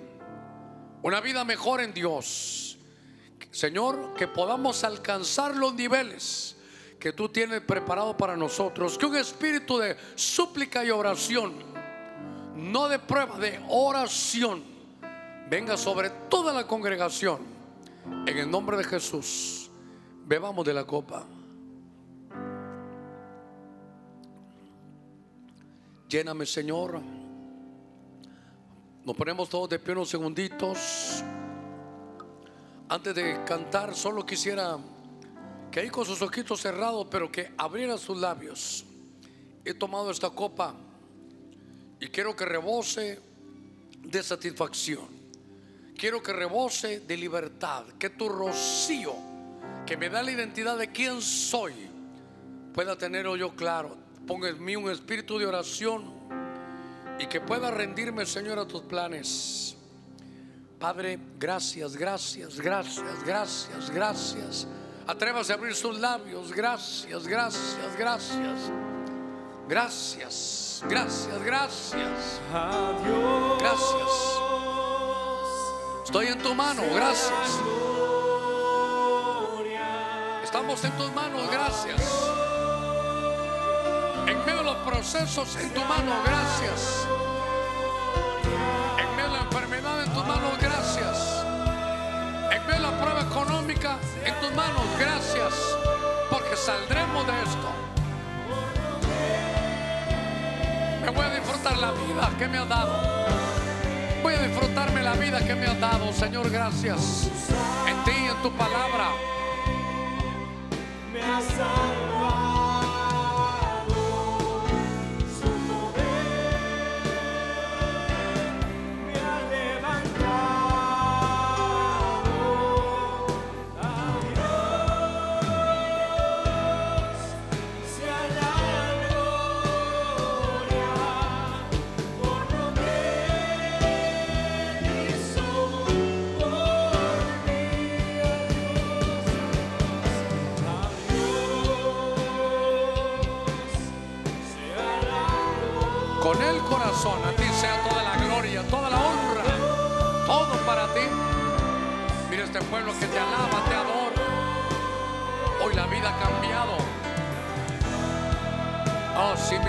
Speaker 1: Una vida mejor en Dios. Señor, que podamos alcanzar los niveles que tú tienes preparado para nosotros. Que un espíritu de súplica y oración, no de prueba, de oración, venga sobre toda la congregación en el nombre de Jesús, bebamos de la copa. Lléname, Señor. Nos ponemos todos de pie unos segunditos. Antes de cantar, solo quisiera que ahí con sus ojitos cerrados, pero que abriera sus labios. He tomado esta copa y quiero que rebose de satisfacción. Quiero que rebose de libertad, que tu rocío, que me da la identidad de quién soy, pueda tener yo claro. Ponga en mí un espíritu de oración y que pueda rendirme, Señor, a tus planes. Padre, gracias, gracias, gracias, gracias, gracias. Atrévase a abrir sus labios. Gracias, gracias, gracias. Gracias, gracias, gracias. Adiós. Gracias. Estoy en tu mano, gracias. Estamos en tus manos, gracias. En medio de los procesos, en tu mano, gracias. En medio de la enfermedad, en tus manos, gracias. En medio de la prueba económica, en tus manos, gracias. Porque saldremos de esto. Me voy a disfrutar la vida que me ha dado. Disfrutarme la vida que me has dado, Señor. Gracias. En ti, en tu palabra. Me has A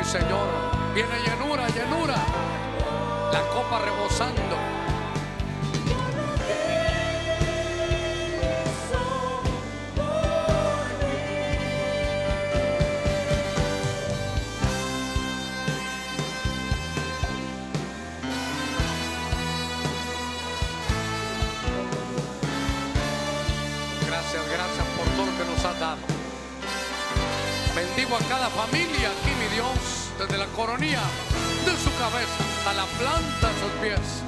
Speaker 1: Señor. Viene llenura, llenura. La copa rebosando. De su cabeza a la planta de sus pies.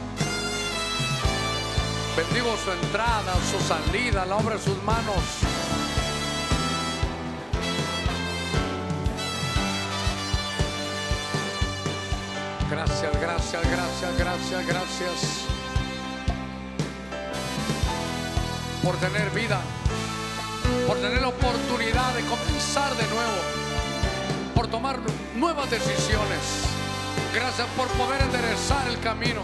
Speaker 1: Bendigo su entrada, su salida, la obra de sus manos. Gracias, gracias, gracias, gracias, gracias por tener vida, por tener la oportunidad de comenzar de nuevo, por tomar nuevas decisiones. Gracias por poder enderezar el camino.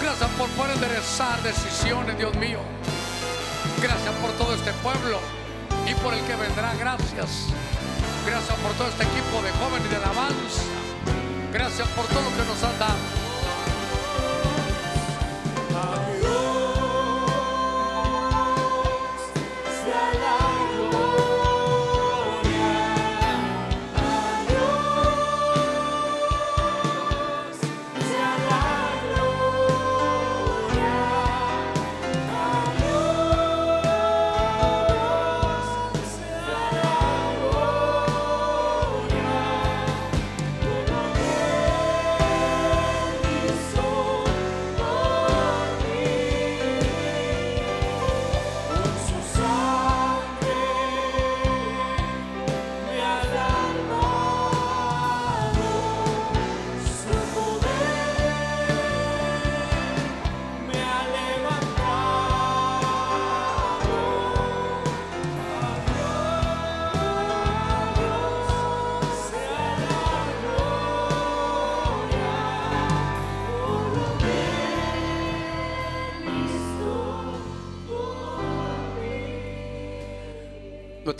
Speaker 1: Gracias por poder enderezar decisiones, Dios mío. Gracias por todo este pueblo y por el que vendrá. Gracias. Gracias por todo este equipo de jóvenes de alabanza. Gracias por todo lo que nos has dado.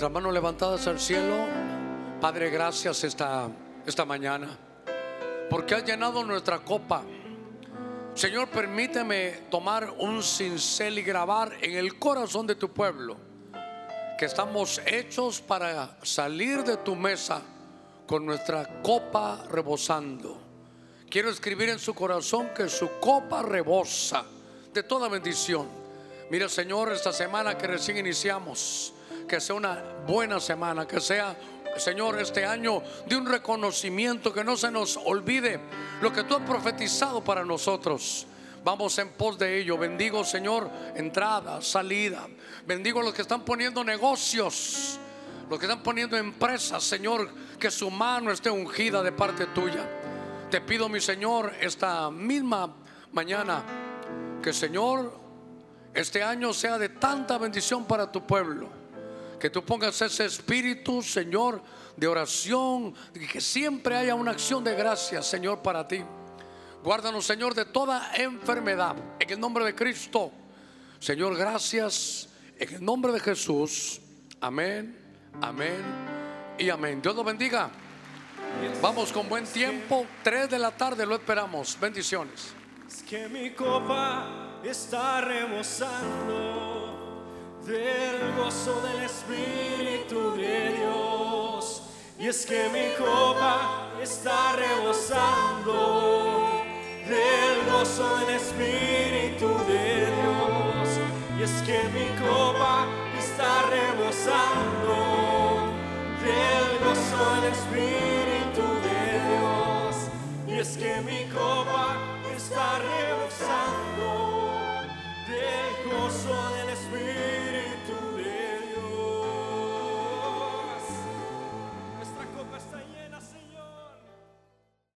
Speaker 1: Nuestras manos levantadas al cielo. Padre, gracias esta, esta mañana. Porque has llenado nuestra copa. Señor, permíteme tomar un cincel y grabar en el corazón de tu pueblo que estamos hechos para salir de tu mesa con nuestra copa rebosando. Quiero escribir en su corazón que su copa rebosa de toda bendición. Mira, Señor, esta semana que recién iniciamos que sea una buena semana, que sea, Señor, este año de un reconocimiento, que no se nos olvide lo que tú has profetizado para nosotros. Vamos en pos de ello. Bendigo, Señor, entrada, salida. Bendigo a los que están poniendo negocios, los que están poniendo empresas, Señor, que su mano esté ungida de parte tuya. Te pido, mi Señor, esta misma mañana, que Señor, este año sea de tanta bendición para tu pueblo que tú pongas ese espíritu, Señor, de oración, que siempre haya una acción de gracias, Señor, para ti. Guárdanos, Señor, de toda enfermedad. En el nombre de Cristo. Señor, gracias. En el nombre de Jesús. Amén, amén y amén. Dios lo bendiga. Vamos con buen tiempo. Tres de la tarde lo esperamos. Bendiciones.
Speaker 2: Es que mi copa está rebosando del gozo del Espíritu de Dios. Y es que mi copa está rebosando del gozo del Espíritu de Dios. Y es que mi copa está rebosando del gozo del Espíritu de Dios. Y es que mi copa está rebosando